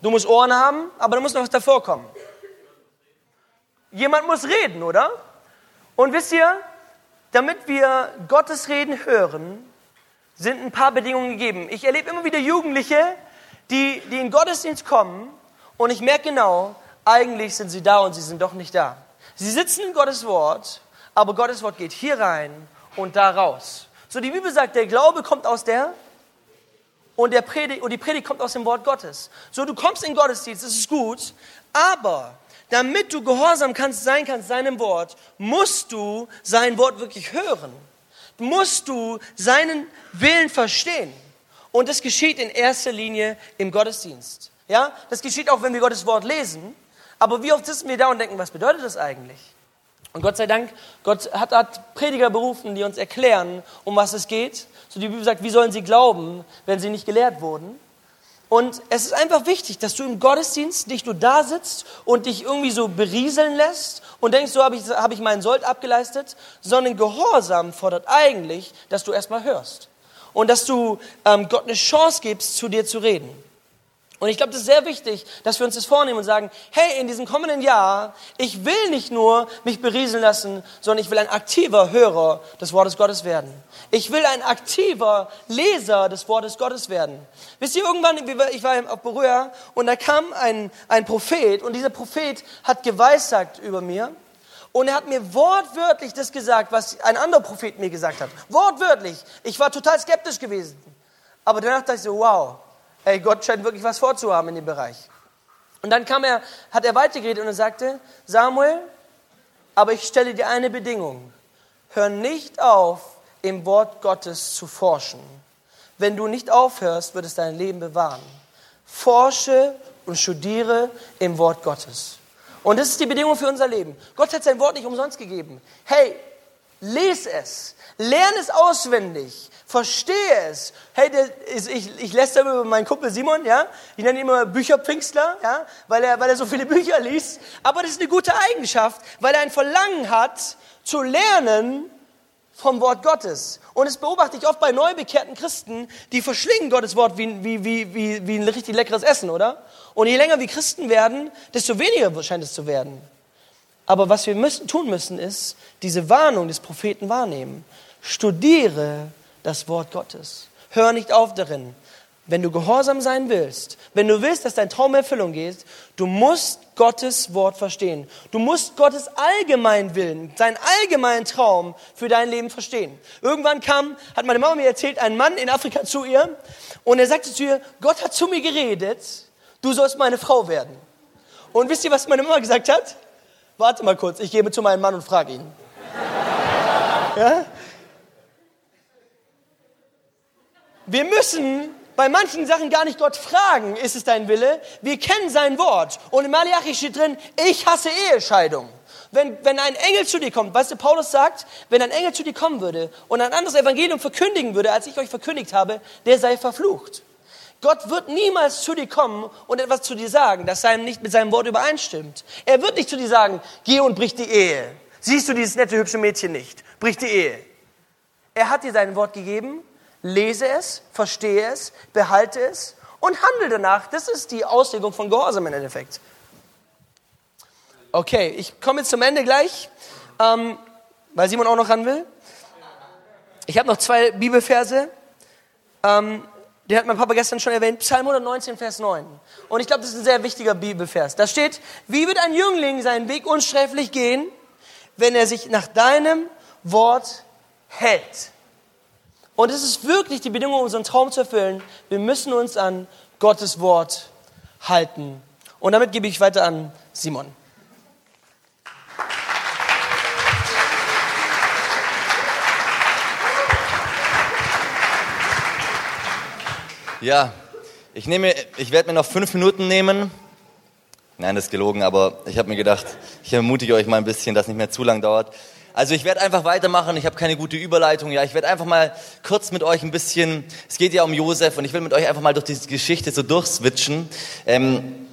Du musst Ohren haben, aber da muss noch was davor kommen. Jemand muss reden, oder? Und wisst ihr, damit wir Gottes Reden hören, sind ein paar Bedingungen gegeben. Ich erlebe immer wieder Jugendliche, die, die in Gottesdienst kommen und ich merke genau, eigentlich sind sie da und sie sind doch nicht da. Sie sitzen in Gottes Wort, aber Gottes Wort geht hier rein und da raus. So die Bibel sagt, der Glaube kommt aus der und, der Predigt, und die Predigt kommt aus dem Wort Gottes. So du kommst in Gottesdienst, das ist gut, aber damit du gehorsam kannst, sein kannst seinem Wort, musst du sein Wort wirklich hören. Musst du seinen Willen verstehen. Und das geschieht in erster Linie im Gottesdienst. Ja, das geschieht auch, wenn wir Gottes Wort lesen. Aber wie oft sitzen wir da und denken, was bedeutet das eigentlich? Und Gott sei Dank, Gott hat, hat Prediger berufen, die uns erklären, um was es geht. So die Bibel sagt, wie sollen sie glauben, wenn sie nicht gelehrt wurden? Und es ist einfach wichtig, dass du im Gottesdienst nicht nur da sitzt und dich irgendwie so berieseln lässt und denkst, so habe ich, hab ich meinen Sold abgeleistet, sondern Gehorsam fordert eigentlich, dass du erstmal hörst. Und dass du ähm, Gott eine Chance gibst, zu dir zu reden. Und ich glaube, das ist sehr wichtig, dass wir uns das vornehmen und sagen, hey, in diesem kommenden Jahr, ich will nicht nur mich berieseln lassen, sondern ich will ein aktiver Hörer des Wortes Gottes werden. Ich will ein aktiver Leser des Wortes Gottes werden. Wisst ihr, irgendwann, ich war auf Berührer und da kam ein, ein Prophet und dieser Prophet hat geweissagt über mir und er hat mir wortwörtlich das gesagt, was ein anderer Prophet mir gesagt hat. Wortwörtlich. Ich war total skeptisch gewesen. Aber danach dachte ich so, wow, Ey, Gott scheint wirklich was vorzuhaben in dem Bereich. Und dann kam er, hat er weitergeredet und er sagte, Samuel, aber ich stelle dir eine Bedingung. Hör nicht auf, im Wort Gottes zu forschen. Wenn du nicht aufhörst, wird es dein Leben bewahren. Forsche und studiere im Wort Gottes. Und das ist die Bedingung für unser Leben. Gott hat sein Wort nicht umsonst gegeben. Hey, les es, lerne es auswendig, verstehe es. Hey, ist, ich, ich lässt über meinen Kumpel Simon, ja, ich nenne ihn immer Bücherpfingstler, ja, weil er, weil er so viele Bücher liest. Aber das ist eine gute Eigenschaft, weil er ein Verlangen hat, zu lernen vom Wort Gottes. Und das beobachte ich oft bei neubekehrten Christen, die verschlingen Gottes Wort wie, wie, wie, wie, wie ein richtig leckeres Essen, oder? Und je länger wir Christen werden, desto weniger scheint es zu werden. Aber was wir müssen, tun müssen, ist diese Warnung des Propheten wahrnehmen. Studiere das Wort Gottes. Hör nicht auf darin. Wenn du gehorsam sein willst, wenn du willst, dass dein Traum Erfüllung geht, du musst Gottes Wort verstehen. Du musst Gottes allgemeinen Willen, seinen allgemeinen Traum für dein Leben verstehen. Irgendwann kam, hat meine Mama mir erzählt, ein Mann in Afrika zu ihr und er sagte zu ihr, Gott hat zu mir geredet, du sollst meine Frau werden. Und wisst ihr, was meine Mama gesagt hat? Warte mal kurz, ich gehe zu meinem Mann und frage ihn. Ja? Wir müssen bei manchen Sachen gar nicht Gott fragen, ist es dein Wille? Wir kennen sein Wort. Und in Malachi steht drin, ich hasse Ehescheidung. Wenn, wenn ein Engel zu dir kommt, weißt du, Paulus sagt, wenn ein Engel zu dir kommen würde und ein anderes Evangelium verkündigen würde, als ich euch verkündigt habe, der sei verflucht. Gott wird niemals zu dir kommen und etwas zu dir sagen, das nicht mit seinem Wort übereinstimmt. Er wird nicht zu dir sagen, geh und brich die Ehe. Siehst du dieses nette, hübsche Mädchen nicht? Brich die Ehe. Er hat dir sein Wort gegeben lese es, verstehe es, behalte es und handle danach. Das ist die Auslegung von Gehorsam im Endeffekt. Okay, ich komme jetzt zum Ende gleich, ähm, weil Simon auch noch ran will. Ich habe noch zwei Bibelverse. Ähm, der hat mein Papa gestern schon erwähnt, Psalm 119, Vers 9. Und ich glaube, das ist ein sehr wichtiger Bibelvers. Da steht, wie wird ein Jüngling seinen Weg unsträflich gehen, wenn er sich nach deinem Wort hält? Und es ist wirklich die Bedingung, unseren Traum zu erfüllen. Wir müssen uns an Gottes Wort halten. Und damit gebe ich weiter an Simon. Ja, ich, nehme, ich werde mir noch fünf Minuten nehmen. Nein, das ist gelogen, aber ich habe mir gedacht, ich ermutige euch mal ein bisschen, dass nicht mehr zu lang dauert. Also ich werde einfach weitermachen, ich habe keine gute Überleitung, ja, ich werde einfach mal kurz mit euch ein bisschen, es geht ja um Josef und ich will mit euch einfach mal durch diese Geschichte so durchswitchen. Ähm,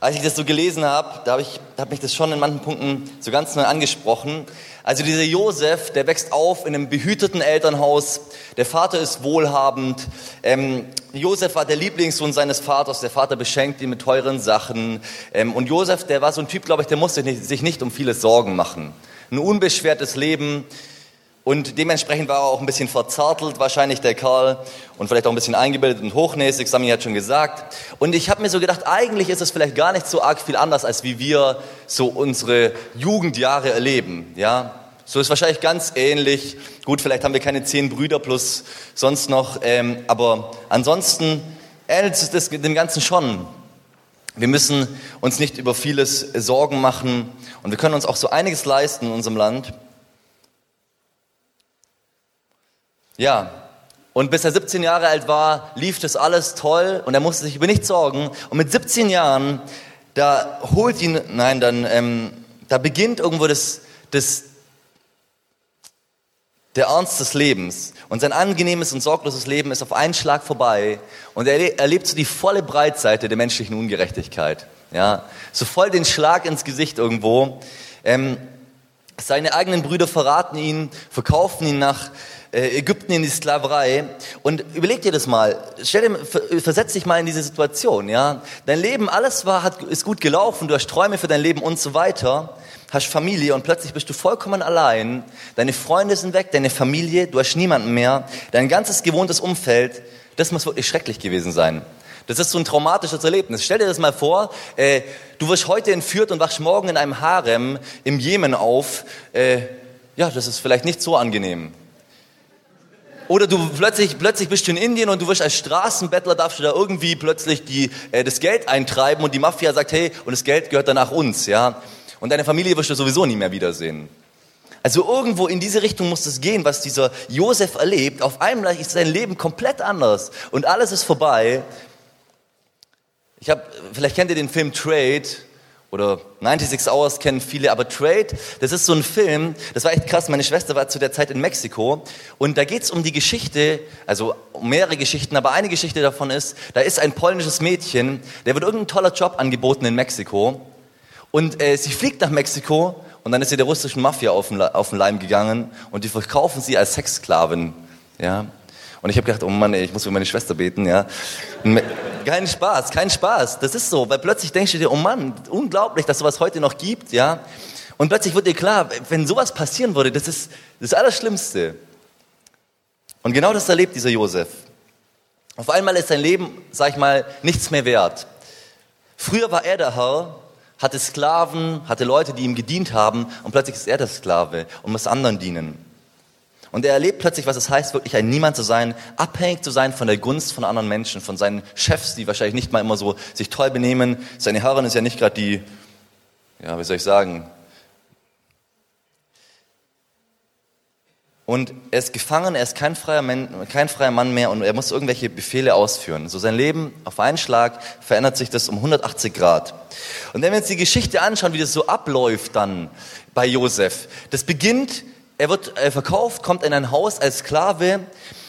als ich das so gelesen habe, da habe ich, hat mich das schon in manchen Punkten so ganz neu angesprochen. Also dieser Josef, der wächst auf in einem behüteten Elternhaus. Der Vater ist wohlhabend. Ähm, Josef war der Lieblingssohn seines Vaters. Der Vater beschenkt ihn mit teuren Sachen. Ähm, und Josef, der war so ein Typ, glaube ich, der musste sich nicht um viele Sorgen machen ein unbeschwertes Leben. Und dementsprechend war er auch ein bisschen verzärtelt, wahrscheinlich der Karl, und vielleicht auch ein bisschen eingebildet und hochnäsig, Sami hat schon gesagt. Und ich habe mir so gedacht, eigentlich ist es vielleicht gar nicht so arg viel anders, als wie wir so unsere Jugendjahre erleben. Ja, so ist wahrscheinlich ganz ähnlich. Gut, vielleicht haben wir keine zehn Brüder plus sonst noch, ähm, aber ansonsten ähnelt es dem Ganzen schon. Wir müssen uns nicht über vieles Sorgen machen und wir können uns auch so einiges leisten in unserem Land. Ja, und bis er 17 Jahre alt war, lief das alles toll und er musste sich über nichts sorgen. Und mit 17 Jahren, da holt ihn, nein, dann, ähm, da beginnt irgendwo das, das, der Ernst des Lebens. Und sein angenehmes und sorgloses Leben ist auf einen Schlag vorbei. Und er erlebt so die volle Breitseite der menschlichen Ungerechtigkeit. Ja, so voll den Schlag ins Gesicht irgendwo. Ähm, seine eigenen Brüder verraten ihn, verkaufen ihn nach Ägypten in die Sklaverei. Und überleg dir das mal. Stell dir, versetz dich mal in diese Situation. Ja, dein Leben, alles war, hat, ist gut gelaufen. Du hast Träume für dein Leben und so weiter hast Familie und plötzlich bist du vollkommen allein, deine Freunde sind weg, deine Familie, du hast niemanden mehr, dein ganzes gewohntes Umfeld, das muss wirklich schrecklich gewesen sein. Das ist so ein traumatisches Erlebnis. Stell dir das mal vor, äh, du wirst heute entführt und wachst morgen in einem Harem im Jemen auf. Äh, ja, das ist vielleicht nicht so angenehm. Oder du plötzlich, plötzlich bist du in Indien und du wirst als Straßenbettler, darfst du da irgendwie plötzlich die, äh, das Geld eintreiben und die Mafia sagt, hey, und das Geld gehört danach uns, ja. Und deine Familie wirst du sowieso nie mehr wiedersehen. Also irgendwo in diese Richtung muss es gehen, was dieser Josef erlebt. Auf einmal ist sein Leben komplett anders und alles ist vorbei. Ich habe, vielleicht kennt ihr den Film Trade oder 96 Hours kennen viele, aber Trade, das ist so ein Film, das war echt krass. Meine Schwester war zu der Zeit in Mexiko und da geht's um die Geschichte, also um mehrere Geschichten, aber eine Geschichte davon ist, da ist ein polnisches Mädchen, der wird irgendein toller Job angeboten in Mexiko und äh, sie fliegt nach Mexiko und dann ist sie der russischen Mafia auf den, auf den Leim gegangen und die verkaufen sie als Sexsklavin. Ja. Und ich habe gedacht, oh Mann, ey, ich muss für meine Schwester beten, ja. Kein Spaß, kein Spaß. Das ist so, weil plötzlich denkst du dir, oh Mann, unglaublich, dass sowas heute noch gibt, ja. Und plötzlich wird dir klar, wenn sowas passieren würde, das ist das Allerschlimmste. Und genau das erlebt dieser Josef. Auf einmal ist sein Leben, sag ich mal, nichts mehr wert. Früher war er der Herr hatte Sklaven, hatte Leute, die ihm gedient haben und plötzlich ist er der Sklave und muss anderen dienen. Und er erlebt plötzlich, was es heißt, wirklich ein Niemand zu sein, abhängig zu sein von der Gunst von anderen Menschen, von seinen Chefs, die wahrscheinlich nicht mal immer so sich toll benehmen. Seine Herrin ist ja nicht gerade die, ja, wie soll ich sagen, Und er ist gefangen, er ist kein freier, Mann, kein freier Mann mehr und er muss irgendwelche Befehle ausführen. So sein Leben auf einen Schlag verändert sich das um 180 Grad. Und wenn wir uns die Geschichte anschauen, wie das so abläuft dann bei Josef, das beginnt, er wird verkauft, kommt in ein Haus als Sklave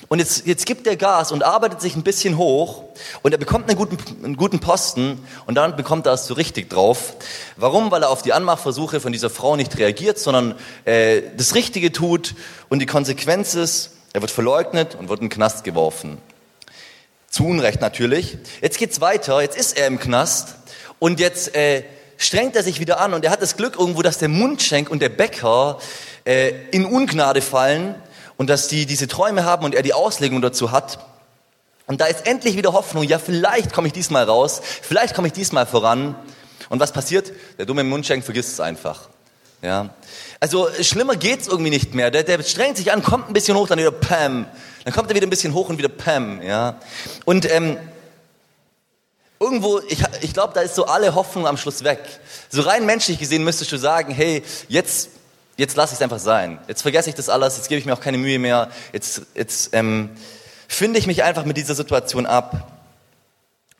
und jetzt, jetzt gibt er Gas und arbeitet sich ein bisschen hoch und er bekommt einen guten, einen guten Posten und dann bekommt er es so richtig drauf. Warum? Weil er auf die Anmachversuche von dieser Frau nicht reagiert, sondern äh, das Richtige tut und die Konsequenz ist, er wird verleugnet und wird in den Knast geworfen. Zu Unrecht natürlich. Jetzt geht's weiter, jetzt ist er im Knast und jetzt äh, strengt er sich wieder an und er hat das Glück irgendwo, dass der Mundschenk und der Bäcker äh, in Ungnade fallen und dass die diese Träume haben und er die Auslegung dazu hat. Und da ist endlich wieder Hoffnung, ja, vielleicht komme ich diesmal raus, vielleicht komme ich diesmal voran. Und was passiert? Der dumme Mundschenk vergisst es einfach. Ja. Also schlimmer geht's irgendwie nicht mehr. Der, der strengt sich an, kommt ein bisschen hoch, dann wieder Pam. Dann kommt er wieder ein bisschen hoch und wieder Pam. Ja. Und ähm, irgendwo, ich, ich glaube, da ist so alle Hoffnung am Schluss weg. So rein menschlich gesehen müsstest du sagen, hey, jetzt jetzt lasse ich es einfach sein. Jetzt vergesse ich das alles, jetzt gebe ich mir auch keine Mühe mehr. Jetzt, jetzt ähm, finde ich mich einfach mit dieser Situation ab.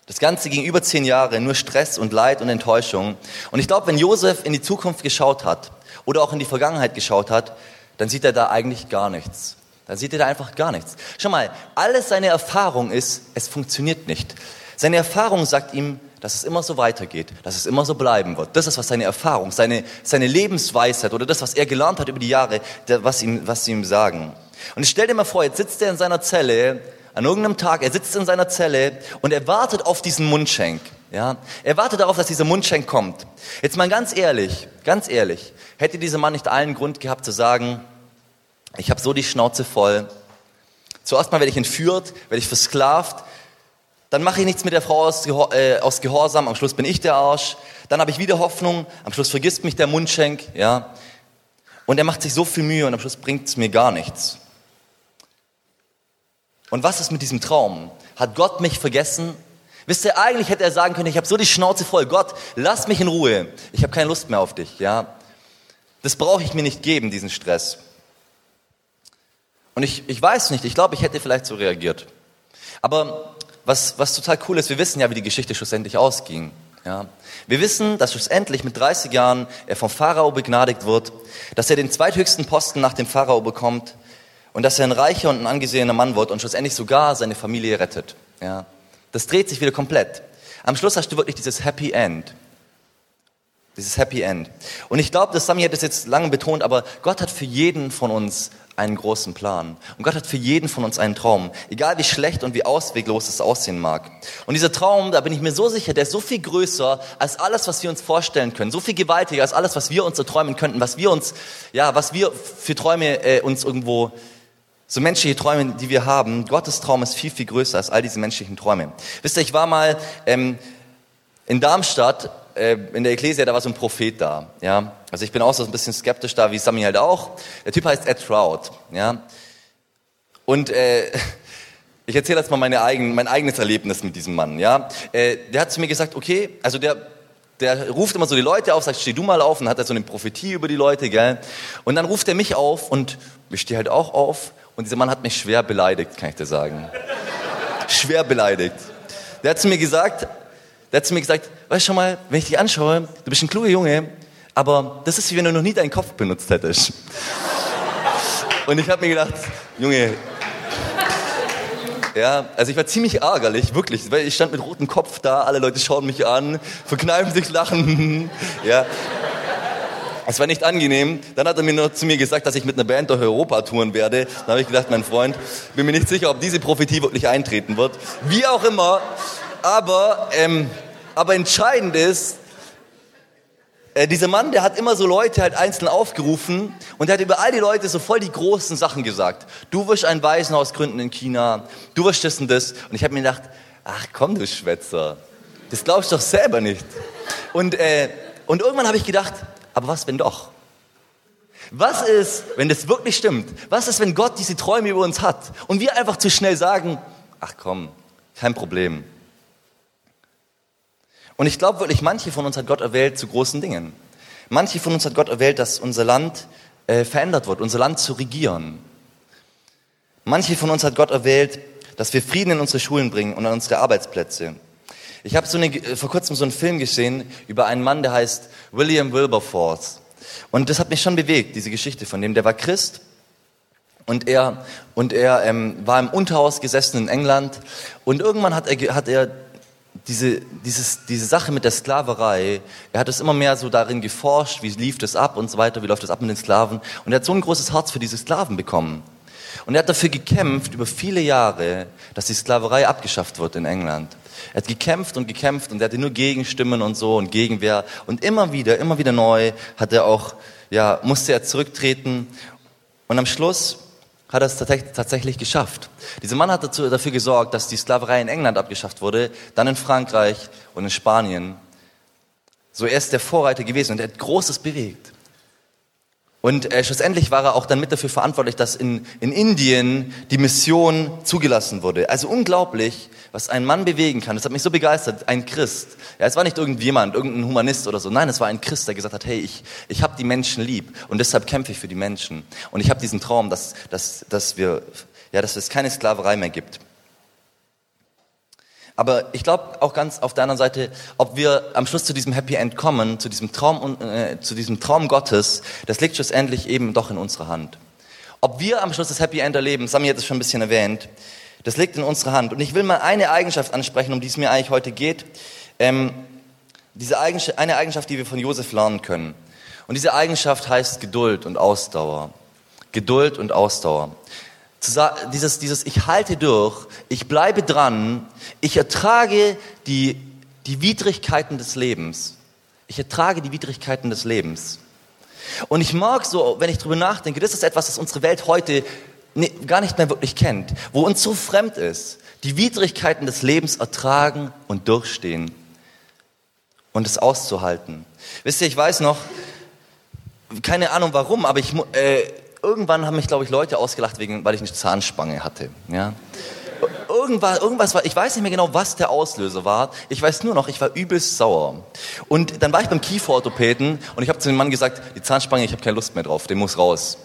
Das Ganze ging über zehn Jahre, nur Stress und Leid und Enttäuschung. Und ich glaube, wenn Josef in die Zukunft geschaut hat oder auch in die Vergangenheit geschaut hat, dann sieht er da eigentlich gar nichts. Dann sieht er da einfach gar nichts. Schau mal, alles seine Erfahrung ist, es funktioniert nicht. Seine Erfahrung sagt ihm, dass es immer so weitergeht, dass es immer so bleiben wird. Das ist, was seine Erfahrung, seine, seine Lebensweisheit oder das, was er gelernt hat über die Jahre, was, ihm, was sie ihm sagen. Und ich stell dir mal vor, jetzt sitzt er in seiner Zelle, an irgendeinem Tag, er sitzt in seiner Zelle und er wartet auf diesen Mundschenk. Ja, er wartet darauf, dass dieser Mundschenk kommt. Jetzt mal ganz ehrlich, ganz ehrlich, hätte dieser Mann nicht allen Grund gehabt zu sagen, ich habe so die Schnauze voll. Zuerst mal werde ich entführt, werde ich versklavt, dann mache ich nichts mit der Frau aus, äh, aus Gehorsam, am Schluss bin ich der Arsch, dann habe ich wieder Hoffnung, am Schluss vergisst mich der Mundschenk, ja. Und er macht sich so viel Mühe und am Schluss bringt es mir gar nichts. Und was ist mit diesem Traum? Hat Gott mich vergessen? Wisst ihr, eigentlich hätte er sagen können, ich habe so die Schnauze voll, Gott, lass mich in Ruhe, ich habe keine Lust mehr auf dich, ja. Das brauche ich mir nicht geben, diesen Stress. Und ich, ich weiß nicht, ich glaube, ich hätte vielleicht so reagiert. Aber was, was total cool ist, wir wissen ja, wie die Geschichte schlussendlich ausging. Ja. Wir wissen, dass schlussendlich mit 30 Jahren er vom Pharao begnadigt wird, dass er den zweithöchsten Posten nach dem Pharao bekommt und dass er ein reicher und ein angesehener Mann wird und schlussendlich sogar seine Familie rettet. Ja. Das dreht sich wieder komplett. Am Schluss hast du wirklich dieses Happy End. Dieses Happy End. Und ich glaube, dass Sami hat das jetzt lange betont, aber Gott hat für jeden von uns einen großen Plan. Und Gott hat für jeden von uns einen Traum, egal wie schlecht und wie ausweglos es aussehen mag. Und dieser Traum, da bin ich mir so sicher, der ist so viel größer als alles, was wir uns vorstellen können, so viel gewaltiger als alles, was wir uns erträumen könnten, was wir uns, ja, was wir für Träume äh, uns irgendwo so menschliche Träume, die wir haben, Gottes Traum ist viel, viel größer als all diese menschlichen Träume. Wisst ihr, ich war mal ähm, in Darmstadt äh, in der Ekklesia, da war so ein Prophet da. Ja? Also ich bin auch so ein bisschen skeptisch da, wie Sami halt auch. Der Typ heißt Ed Trout. Ja? Und äh, ich erzähle jetzt mal meine eigen, mein eigenes Erlebnis mit diesem Mann. Ja, äh, der hat zu mir gesagt, okay, also der der ruft immer so die Leute auf, sagt, steh du mal auf und hat er so eine Prophetie über die Leute, gell? Und dann ruft er mich auf und ich stehe halt auch auf und dieser Mann hat mich schwer beleidigt, kann ich dir sagen. schwer beleidigt. Der hat zu mir gesagt, der hat zu mir gesagt, weißt du schon mal, wenn ich dich anschaue, du bist ein kluger Junge, aber das ist wie wenn du noch nie deinen Kopf benutzt hättest. Und ich habe mir gedacht, Junge, ja, also ich war ziemlich ärgerlich, wirklich, weil ich stand mit rotem Kopf da, alle Leute schauen mich an, verkneifen sich lachen, ja. Es war nicht angenehm. Dann hat er mir noch zu mir gesagt, dass ich mit einer Band durch Europa touren werde. Dann habe ich gedacht, mein Freund, bin mir nicht sicher, ob diese Prophetie wirklich eintreten wird. Wie auch immer. Aber, ähm, aber entscheidend ist, äh, dieser Mann, der hat immer so Leute halt einzeln aufgerufen und der hat über all die Leute so voll die großen Sachen gesagt. Du wirst ein Waisenhaus gründen in China, du wirst das und das. Und ich habe mir gedacht, ach komm du Schwätzer, das glaubst du doch selber nicht. Und, äh, und irgendwann habe ich gedacht, aber was wenn doch? Was ist, wenn das wirklich stimmt? Was ist, wenn Gott diese Träume über uns hat und wir einfach zu schnell sagen, ach komm, kein Problem. Und ich glaube wirklich, manche von uns hat Gott erwählt zu großen Dingen. Manche von uns hat Gott erwählt, dass unser Land äh, verändert wird, unser Land zu regieren. Manche von uns hat Gott erwählt, dass wir Frieden in unsere Schulen bringen und an unsere Arbeitsplätze. Ich habe so eine, äh, vor kurzem so einen Film gesehen über einen Mann, der heißt William Wilberforce. Und das hat mich schon bewegt, diese Geschichte von dem. Der war Christ und er, und er ähm, war im Unterhaus gesessen in England und irgendwann hat er, hat er diese, dieses, diese Sache mit der Sklaverei, er hat es immer mehr so darin geforscht, wie lief das ab und so weiter, wie läuft das ab mit den Sklaven. Und er hat so ein großes Herz für diese Sklaven bekommen. Und er hat dafür gekämpft über viele Jahre, dass die Sklaverei abgeschafft wird in England. Er hat gekämpft und gekämpft und er hatte nur Gegenstimmen und so und Gegenwehr. Und immer wieder, immer wieder neu hat er auch, ja, musste er zurücktreten. Und am Schluss hat er es tatsächlich geschafft. Dieser Mann hat dazu, dafür gesorgt, dass die Sklaverei in England abgeschafft wurde, dann in Frankreich und in Spanien. So er ist der Vorreiter gewesen und er hat Großes bewegt. Und äh, schlussendlich war er auch dann mit dafür verantwortlich, dass in, in Indien die Mission zugelassen wurde. Also unglaublich, was ein Mann bewegen kann. Das hat mich so begeistert. Ein Christ. Ja, es war nicht irgendjemand, irgendein Humanist oder so. Nein, es war ein Christ, der gesagt hat, hey, ich, ich habe die Menschen lieb und deshalb kämpfe ich für die Menschen. Und ich habe diesen Traum, dass, dass, dass, wir, ja, dass es keine Sklaverei mehr gibt. Aber ich glaube auch ganz auf der anderen Seite, ob wir am Schluss zu diesem Happy End kommen, zu diesem Traum, äh, zu diesem Traum Gottes, das liegt schlussendlich eben doch in unserer Hand. Ob wir am Schluss das Happy End erleben, Sami hat es schon ein bisschen erwähnt, das liegt in unserer Hand. Und ich will mal eine Eigenschaft ansprechen, um die es mir eigentlich heute geht. Ähm, diese Eigenschaft, eine Eigenschaft, die wir von Josef lernen können. Und diese Eigenschaft heißt Geduld und Ausdauer. Geduld und Ausdauer dieses, dieses Ich halte durch, ich bleibe dran, ich ertrage die, die Widrigkeiten des Lebens. Ich ertrage die Widrigkeiten des Lebens. Und ich mag so, wenn ich drüber nachdenke, das ist etwas, das unsere Welt heute gar nicht mehr wirklich kennt, wo uns so fremd ist, die Widrigkeiten des Lebens ertragen und durchstehen und es auszuhalten. Wisst ihr, ich weiß noch, keine Ahnung warum, aber ich, äh, irgendwann haben mich, glaube ich, Leute ausgelacht, wegen, weil ich eine Zahnspange hatte. Ja? Irgendwas, irgendwas war, ich weiß nicht mehr genau, was der Auslöser war. Ich weiß nur noch, ich war übelst sauer. Und dann war ich beim Kieferorthopäden und ich habe zu dem Mann gesagt, die Zahnspange, ich habe keine Lust mehr drauf, der muss raus.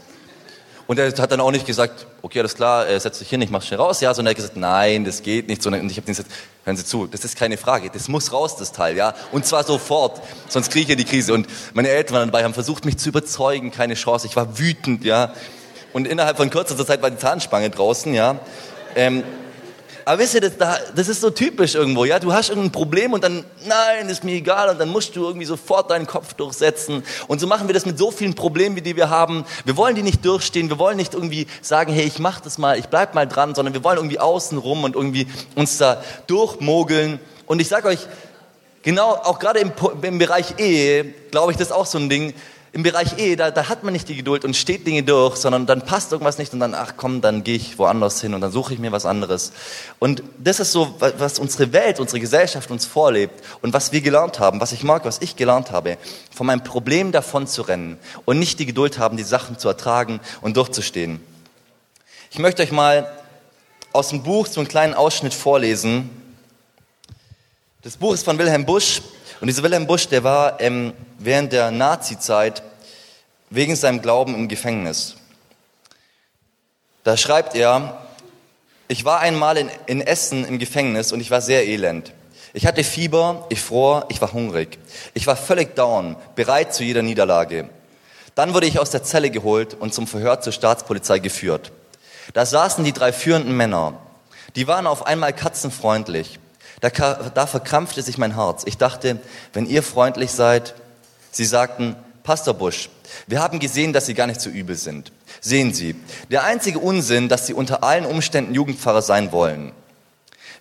Und er hat dann auch nicht gesagt, okay, alles klar, äh, setz dich hin, ich mach schnell raus, ja, sondern er hat gesagt, nein, das geht nicht. Sondern ich habe gesagt, hören Sie zu, das ist keine Frage, das muss raus, das Teil, ja, und zwar sofort, sonst kriege ich ja die Krise. Und meine Eltern waren dabei, haben versucht, mich zu überzeugen, keine Chance. Ich war wütend, ja. Und innerhalb von kurzer Zeit war die Zahnspange draußen, ja. Ähm, aber wisst ihr, das, das ist so typisch irgendwo, ja? Du hast irgendein Problem und dann, nein, ist mir egal und dann musst du irgendwie sofort deinen Kopf durchsetzen. Und so machen wir das mit so vielen Problemen, die wir haben. Wir wollen die nicht durchstehen, wir wollen nicht irgendwie sagen, hey, ich mach das mal, ich bleib mal dran, sondern wir wollen irgendwie außen rum und irgendwie uns da durchmogeln. Und ich sag euch, genau, auch gerade im, im Bereich Ehe, glaube ich, das ist auch so ein Ding im Bereich Ehe, da, da hat man nicht die Geduld und steht Dinge durch, sondern dann passt irgendwas nicht und dann, ach komm, dann gehe ich woanders hin und dann suche ich mir was anderes. Und das ist so, was unsere Welt, unsere Gesellschaft uns vorlebt und was wir gelernt haben, was ich mag, was ich gelernt habe, von meinem Problem davon zu rennen und nicht die Geduld haben, die Sachen zu ertragen und durchzustehen. Ich möchte euch mal aus dem Buch so einen kleinen Ausschnitt vorlesen. Das Buch ist von Wilhelm Busch und dieser Wilhelm Busch, der war ähm, während der Nazi-Zeit wegen seinem Glauben im Gefängnis. Da schreibt er, ich war einmal in, in Essen im Gefängnis und ich war sehr elend. Ich hatte Fieber, ich fror, ich war hungrig. Ich war völlig down, bereit zu jeder Niederlage. Dann wurde ich aus der Zelle geholt und zum Verhör zur Staatspolizei geführt. Da saßen die drei führenden Männer. Die waren auf einmal katzenfreundlich. Da, da verkrampfte sich mein Herz. Ich dachte, wenn ihr freundlich seid, sie sagten, Pastor Busch, wir haben gesehen, dass Sie gar nicht so übel sind. Sehen Sie, der einzige Unsinn, dass Sie unter allen Umständen Jugendpfarrer sein wollen.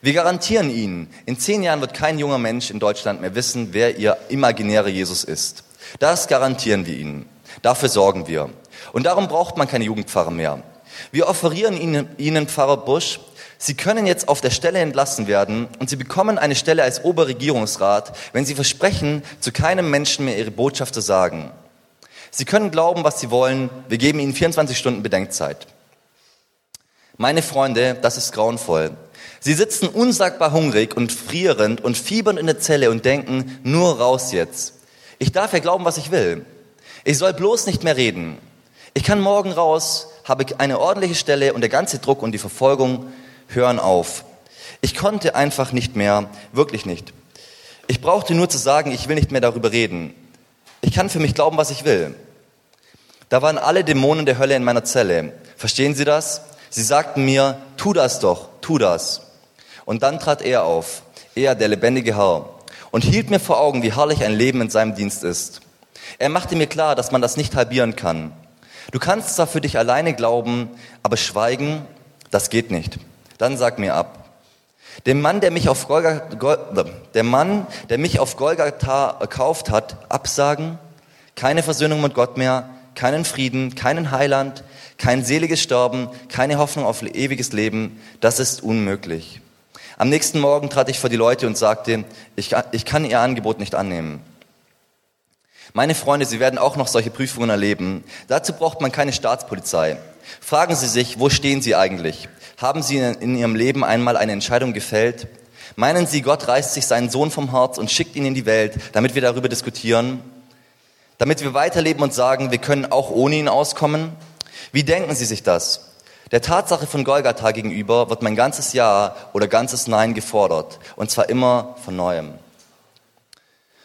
Wir garantieren Ihnen, in zehn Jahren wird kein junger Mensch in Deutschland mehr wissen, wer Ihr imaginärer Jesus ist. Das garantieren wir Ihnen. Dafür sorgen wir. Und darum braucht man keine Jugendpfarrer mehr. Wir offerieren Ihnen, Ihnen Pfarrer Busch, Sie können jetzt auf der Stelle entlassen werden und Sie bekommen eine Stelle als Oberregierungsrat, wenn Sie versprechen, zu keinem Menschen mehr Ihre Botschaft zu sagen. Sie können glauben, was Sie wollen. Wir geben Ihnen 24 Stunden Bedenkzeit. Meine Freunde, das ist grauenvoll. Sie sitzen unsagbar hungrig und frierend und fiebern in der Zelle und denken, nur raus jetzt. Ich darf ja glauben, was ich will. Ich soll bloß nicht mehr reden. Ich kann morgen raus, habe eine ordentliche Stelle und der ganze Druck und die Verfolgung hören auf. Ich konnte einfach nicht mehr, wirklich nicht. Ich brauchte nur zu sagen, ich will nicht mehr darüber reden. Ich kann für mich glauben, was ich will. Da waren alle Dämonen der Hölle in meiner Zelle. Verstehen Sie das? Sie sagten mir, tu das doch, tu das. Und dann trat er auf, er, der lebendige Herr, und hielt mir vor Augen, wie herrlich ein Leben in seinem Dienst ist. Er machte mir klar, dass man das nicht halbieren kann. Du kannst zwar für dich alleine glauben, aber schweigen, das geht nicht. Dann sag mir ab. Dem Mann, der mich auf Golgatha, der Mann, der mich auf Golgatha erkauft hat, absagen, keine Versöhnung mit Gott mehr, keinen Frieden, keinen Heiland, kein seliges Sterben, keine Hoffnung auf ewiges Leben, das ist unmöglich. Am nächsten Morgen trat ich vor die Leute und sagte, ich, ich kann ihr Angebot nicht annehmen. Meine Freunde, Sie werden auch noch solche Prüfungen erleben. Dazu braucht man keine Staatspolizei. Fragen Sie sich, wo stehen Sie eigentlich? Haben Sie in Ihrem Leben einmal eine Entscheidung gefällt? Meinen Sie, Gott reißt sich seinen Sohn vom Herz und schickt ihn in die Welt, damit wir darüber diskutieren? Damit wir weiterleben und sagen, wir können auch ohne ihn auskommen? Wie denken Sie sich das? Der Tatsache von Golgatha gegenüber wird mein ganzes Ja oder ganzes Nein gefordert. Und zwar immer von Neuem.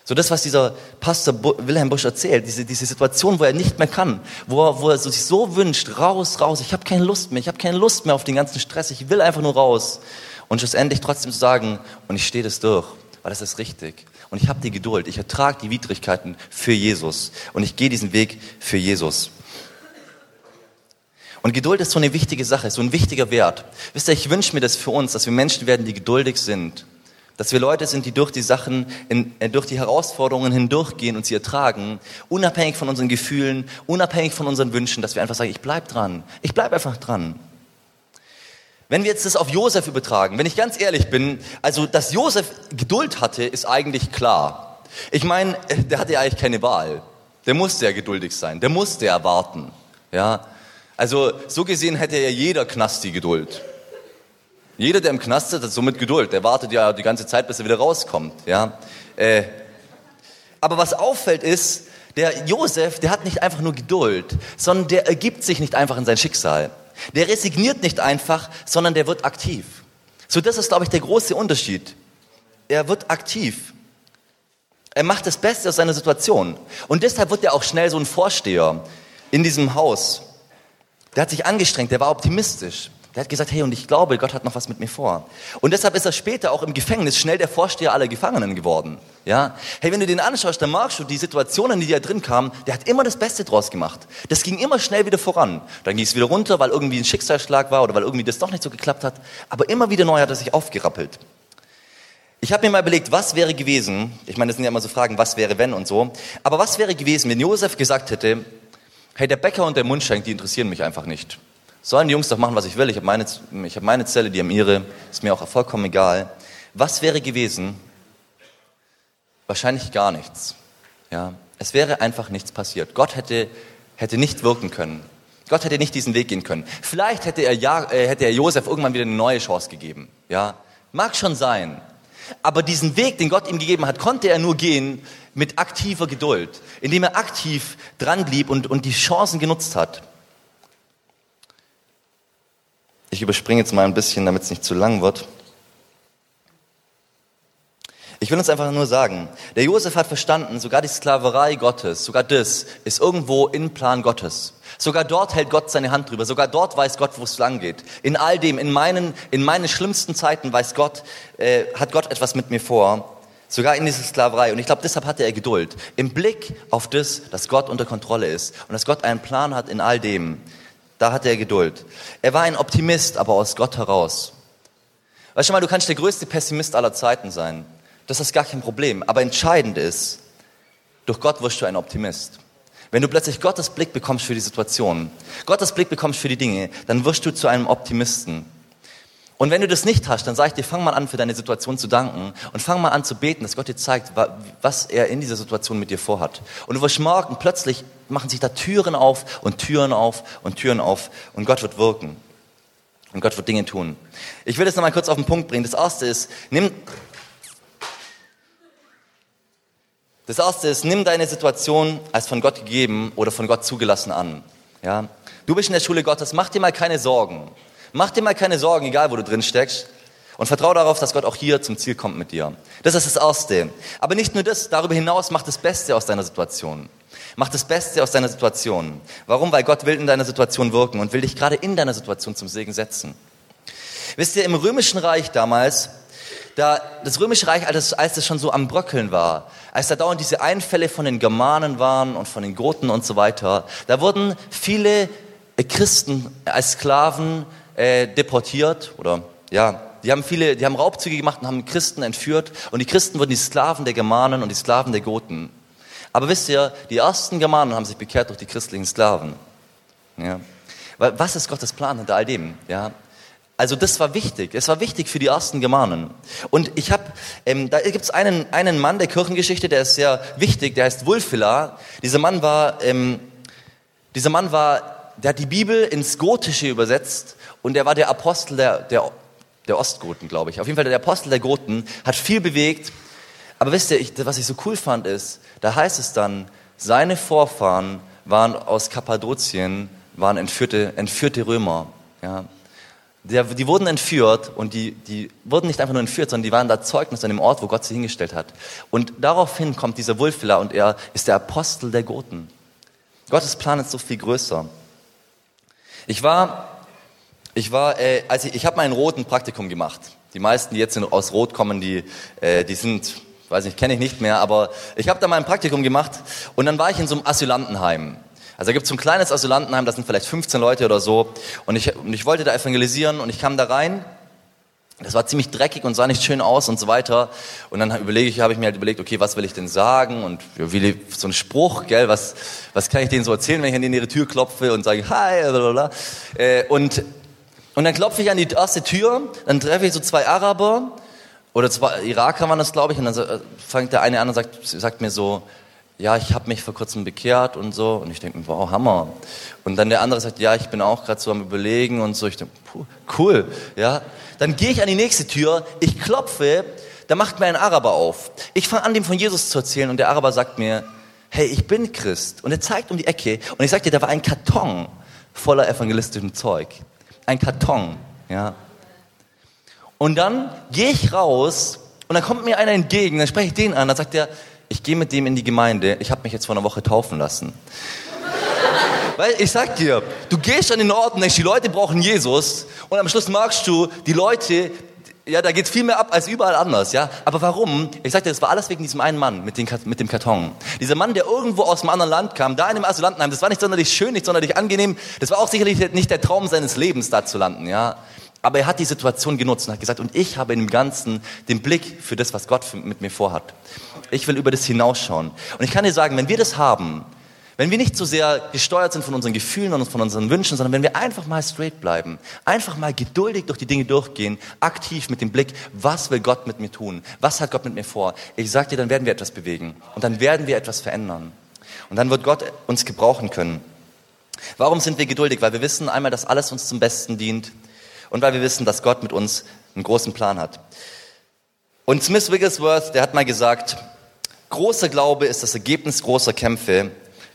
So das, was dieser Pastor Wilhelm Busch erzählt, diese, diese Situation, wo er nicht mehr kann, wo er, wo er sich so wünscht, raus, raus, ich habe keine Lust mehr, ich habe keine Lust mehr auf den ganzen Stress, ich will einfach nur raus. Und schlussendlich trotzdem zu sagen, und ich stehe das durch, weil das ist richtig. Und ich habe die Geduld, ich ertrage die Widrigkeiten für Jesus. Und ich gehe diesen Weg für Jesus. Und Geduld ist so eine wichtige Sache, so ein wichtiger Wert. Wisst ihr, ich wünsche mir das für uns, dass wir Menschen werden, die geduldig sind dass wir Leute sind, die durch die Sachen, in, äh, durch die Herausforderungen hindurchgehen und sie ertragen, unabhängig von unseren Gefühlen, unabhängig von unseren Wünschen, dass wir einfach sagen, ich bleib dran. Ich bleib einfach dran. Wenn wir jetzt das auf Josef übertragen, wenn ich ganz ehrlich bin, also dass Josef Geduld hatte, ist eigentlich klar. Ich meine, äh, der hatte ja eigentlich keine Wahl. Der musste ja geduldig sein, der musste ja warten. Ja, also so gesehen hätte ja jeder Knast die Geduld. Jeder, der im Knast sitzt, hat somit Geduld. Der wartet ja die ganze Zeit, bis er wieder rauskommt. Ja? Äh, aber was auffällt ist, der Josef, der hat nicht einfach nur Geduld, sondern der ergibt sich nicht einfach in sein Schicksal. Der resigniert nicht einfach, sondern der wird aktiv. So, das ist, glaube ich, der große Unterschied. Er wird aktiv. Er macht das Beste aus seiner Situation. Und deshalb wird er auch schnell so ein Vorsteher in diesem Haus. Der hat sich angestrengt, der war optimistisch. Der hat gesagt, hey, und ich glaube, Gott hat noch was mit mir vor. Und deshalb ist er später auch im Gefängnis schnell der Vorsteher aller Gefangenen geworden. Ja? Hey, wenn du den anschaust, dann magst du die Situationen, die da drin kamen, der hat immer das Beste draus gemacht. Das ging immer schnell wieder voran. Dann ging es wieder runter, weil irgendwie ein Schicksalsschlag war oder weil irgendwie das doch nicht so geklappt hat. Aber immer wieder neu hat er sich aufgerappelt. Ich habe mir mal überlegt, was wäre gewesen, ich meine, das sind ja immer so Fragen, was wäre wenn und so, aber was wäre gewesen, wenn Josef gesagt hätte, hey, der Bäcker und der Mundschenk, die interessieren mich einfach nicht. Sollen die Jungs doch machen, was ich will. Ich habe meine, hab meine Zelle, die haben ihre. Ist mir auch vollkommen egal. Was wäre gewesen? Wahrscheinlich gar nichts. Ja, es wäre einfach nichts passiert. Gott hätte, hätte nicht wirken können. Gott hätte nicht diesen Weg gehen können. Vielleicht hätte er, ja, äh, hätte er Josef irgendwann wieder eine neue Chance gegeben. Ja, mag schon sein. Aber diesen Weg, den Gott ihm gegeben hat, konnte er nur gehen mit aktiver Geduld, indem er aktiv dran blieb und, und die Chancen genutzt hat. Ich überspringe jetzt mal ein bisschen, damit es nicht zu lang wird. Ich will uns einfach nur sagen, der Josef hat verstanden, sogar die Sklaverei Gottes, sogar das ist irgendwo in Plan Gottes. Sogar dort hält Gott seine Hand drüber. Sogar dort weiß Gott, wo es lang geht. In all dem, in meinen, in meinen schlimmsten Zeiten weiß Gott, äh, hat Gott etwas mit mir vor. Sogar in dieser Sklaverei. Und ich glaube, deshalb hatte er Geduld. Im Blick auf das, dass Gott unter Kontrolle ist und dass Gott einen Plan hat in all dem. Da hatte er Geduld. Er war ein Optimist, aber aus Gott heraus. Weißt du mal, du kannst der größte Pessimist aller Zeiten sein. Das ist gar kein Problem. Aber entscheidend ist, durch Gott wirst du ein Optimist. Wenn du plötzlich Gottes Blick bekommst für die Situation, Gottes Blick bekommst für die Dinge, dann wirst du zu einem Optimisten. Und wenn du das nicht hast, dann sage ich dir, fang mal an, für deine Situation zu danken und fang mal an zu beten, dass Gott dir zeigt, was er in dieser Situation mit dir vorhat. Und du wirst morgen plötzlich machen sich da Türen auf und Türen auf und Türen auf und Gott wird wirken. Und Gott wird Dinge tun. Ich will das nochmal kurz auf den Punkt bringen. Das erste ist, nimm, Das erste ist, nimm deine Situation als von Gott gegeben oder von Gott zugelassen an. Ja? Du bist in der Schule Gottes, mach dir mal keine Sorgen. Mach dir mal keine Sorgen, egal wo du drin steckst. Und vertraue darauf, dass Gott auch hier zum Ziel kommt mit dir. Das ist das Erste. Aber nicht nur das, darüber hinaus mach das Beste aus deiner Situation. Mach das Beste aus deiner Situation. Warum? Weil Gott will in deiner Situation wirken und will dich gerade in deiner Situation zum Segen setzen. Wisst ihr, im Römischen Reich damals da das Römische Reich, als, als es schon so am Bröckeln war, als da dauernd diese Einfälle von den Germanen waren und von den Goten und so weiter, da wurden viele äh, Christen als Sklaven äh, deportiert oder ja, die haben viele, die haben Raubzüge gemacht und haben Christen entführt und die Christen wurden die Sklaven der Germanen und die Sklaven der Goten. Aber wisst ihr, die ersten Germanen haben sich bekehrt durch die christlichen Sklaven. Ja. Was ist Gottes Plan hinter all dem? Ja. Also das war wichtig. Es war wichtig für die ersten Germanen. Und ich habe, ähm, da gibt es einen, einen Mann der Kirchengeschichte, der ist sehr wichtig, der heißt Wulfila. Dieser Mann war, ähm, dieser Mann war, der hat die Bibel ins Gotische übersetzt und der war der Apostel der, der, der Ostgoten, glaube ich. Auf jeden Fall der Apostel der Goten, hat viel bewegt. Aber wisst ihr, ich, was ich so cool fand ist, da heißt es dann, seine Vorfahren waren aus Kappadokien, waren entführte, entführte Römer. Ja. Der, die wurden entführt und die, die wurden nicht einfach nur entführt, sondern die waren da Zeugnis an dem Ort, wo Gott sie hingestellt hat. Und daraufhin kommt dieser Wulfila und er ist der Apostel der Goten. Gottes Plan ist so viel größer. Ich war, ich war, äh, also ich, ich habe meinen roten Praktikum gemacht. Die meisten, die jetzt aus Rot kommen, die, äh, die sind, weiß nicht, kenne ich nicht mehr, aber ich habe da mein Praktikum gemacht und dann war ich in so einem Asylantenheim. Also da gibt es so ein kleines Asylantenheim, das sind vielleicht 15 Leute oder so. Und ich, und ich wollte da evangelisieren und ich kam da rein. Das war ziemlich dreckig und sah nicht schön aus und so weiter. Und dann überlege ich, habe ich mir halt überlegt, okay, was will ich denn sagen? Und wie, so ein Spruch, gell, was, was kann ich denen so erzählen, wenn ich an ihre Tür klopfe und sage, hi, blablabla. Äh, und, und dann klopfe ich an die erste Tür, dann treffe ich so zwei Araber, oder zwei Iraker waren das, glaube ich, und dann fängt der eine an und sagt, sagt mir so, ja, ich habe mich vor kurzem bekehrt und so. Und ich denke mir, wow, Hammer. Und dann der andere sagt, ja, ich bin auch gerade so am Überlegen und so. Ich denke, cool, ja. Dann gehe ich an die nächste Tür, ich klopfe, da macht mir ein Araber auf. Ich fange an, dem von Jesus zu erzählen und der Araber sagt mir, hey, ich bin Christ. Und er zeigt um die Ecke und ich sage dir, da war ein Karton voller evangelistischem Zeug. Ein Karton, ja. Und dann gehe ich raus und dann kommt mir einer entgegen, dann spreche ich den an, dann sagt er, ich gehe mit dem in die Gemeinde, ich habe mich jetzt vor einer Woche taufen lassen. Weil ich sag dir, du gehst an den Ort und denkst, die Leute brauchen Jesus und am Schluss magst du die Leute, ja, da geht's viel mehr ab als überall anders, ja. Aber warum? Ich sag dir, das war alles wegen diesem einen Mann mit, den, mit dem Karton. Dieser Mann, der irgendwo aus einem anderen Land kam, da in einem Asylantenheim, das war nicht sonderlich schön, nicht sonderlich angenehm, das war auch sicherlich nicht der Traum seines Lebens, da zu landen, ja. Aber er hat die Situation genutzt und hat gesagt, und ich habe dem Ganzen den Blick für das, was Gott mit mir vorhat. Ich will über das hinausschauen. Und ich kann dir sagen, wenn wir das haben, wenn wir nicht so sehr gesteuert sind von unseren Gefühlen und von unseren Wünschen, sondern wenn wir einfach mal straight bleiben, einfach mal geduldig durch die Dinge durchgehen, aktiv mit dem Blick, was will Gott mit mir tun? Was hat Gott mit mir vor? Ich sag dir, dann werden wir etwas bewegen und dann werden wir etwas verändern. Und dann wird Gott uns gebrauchen können. Warum sind wir geduldig? Weil wir wissen einmal, dass alles uns zum Besten dient und weil wir wissen, dass Gott mit uns einen großen Plan hat. Und Smith Wigglesworth, der hat mal gesagt, großer Glaube ist das Ergebnis großer Kämpfe.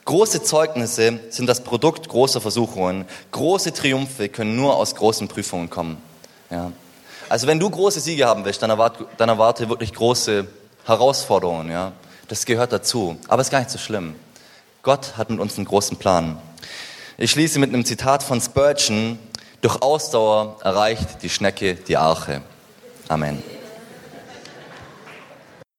Große Zeugnisse sind das Produkt großer Versuchungen. Große Triumphe können nur aus großen Prüfungen kommen. Ja. Also wenn du große Siege haben willst, dann erwarte, dann erwarte wirklich große Herausforderungen. Ja. Das gehört dazu. Aber es ist gar nicht so schlimm. Gott hat mit uns einen großen Plan. Ich schließe mit einem Zitat von Spurgeon. Durch Ausdauer erreicht die Schnecke die Arche. Amen.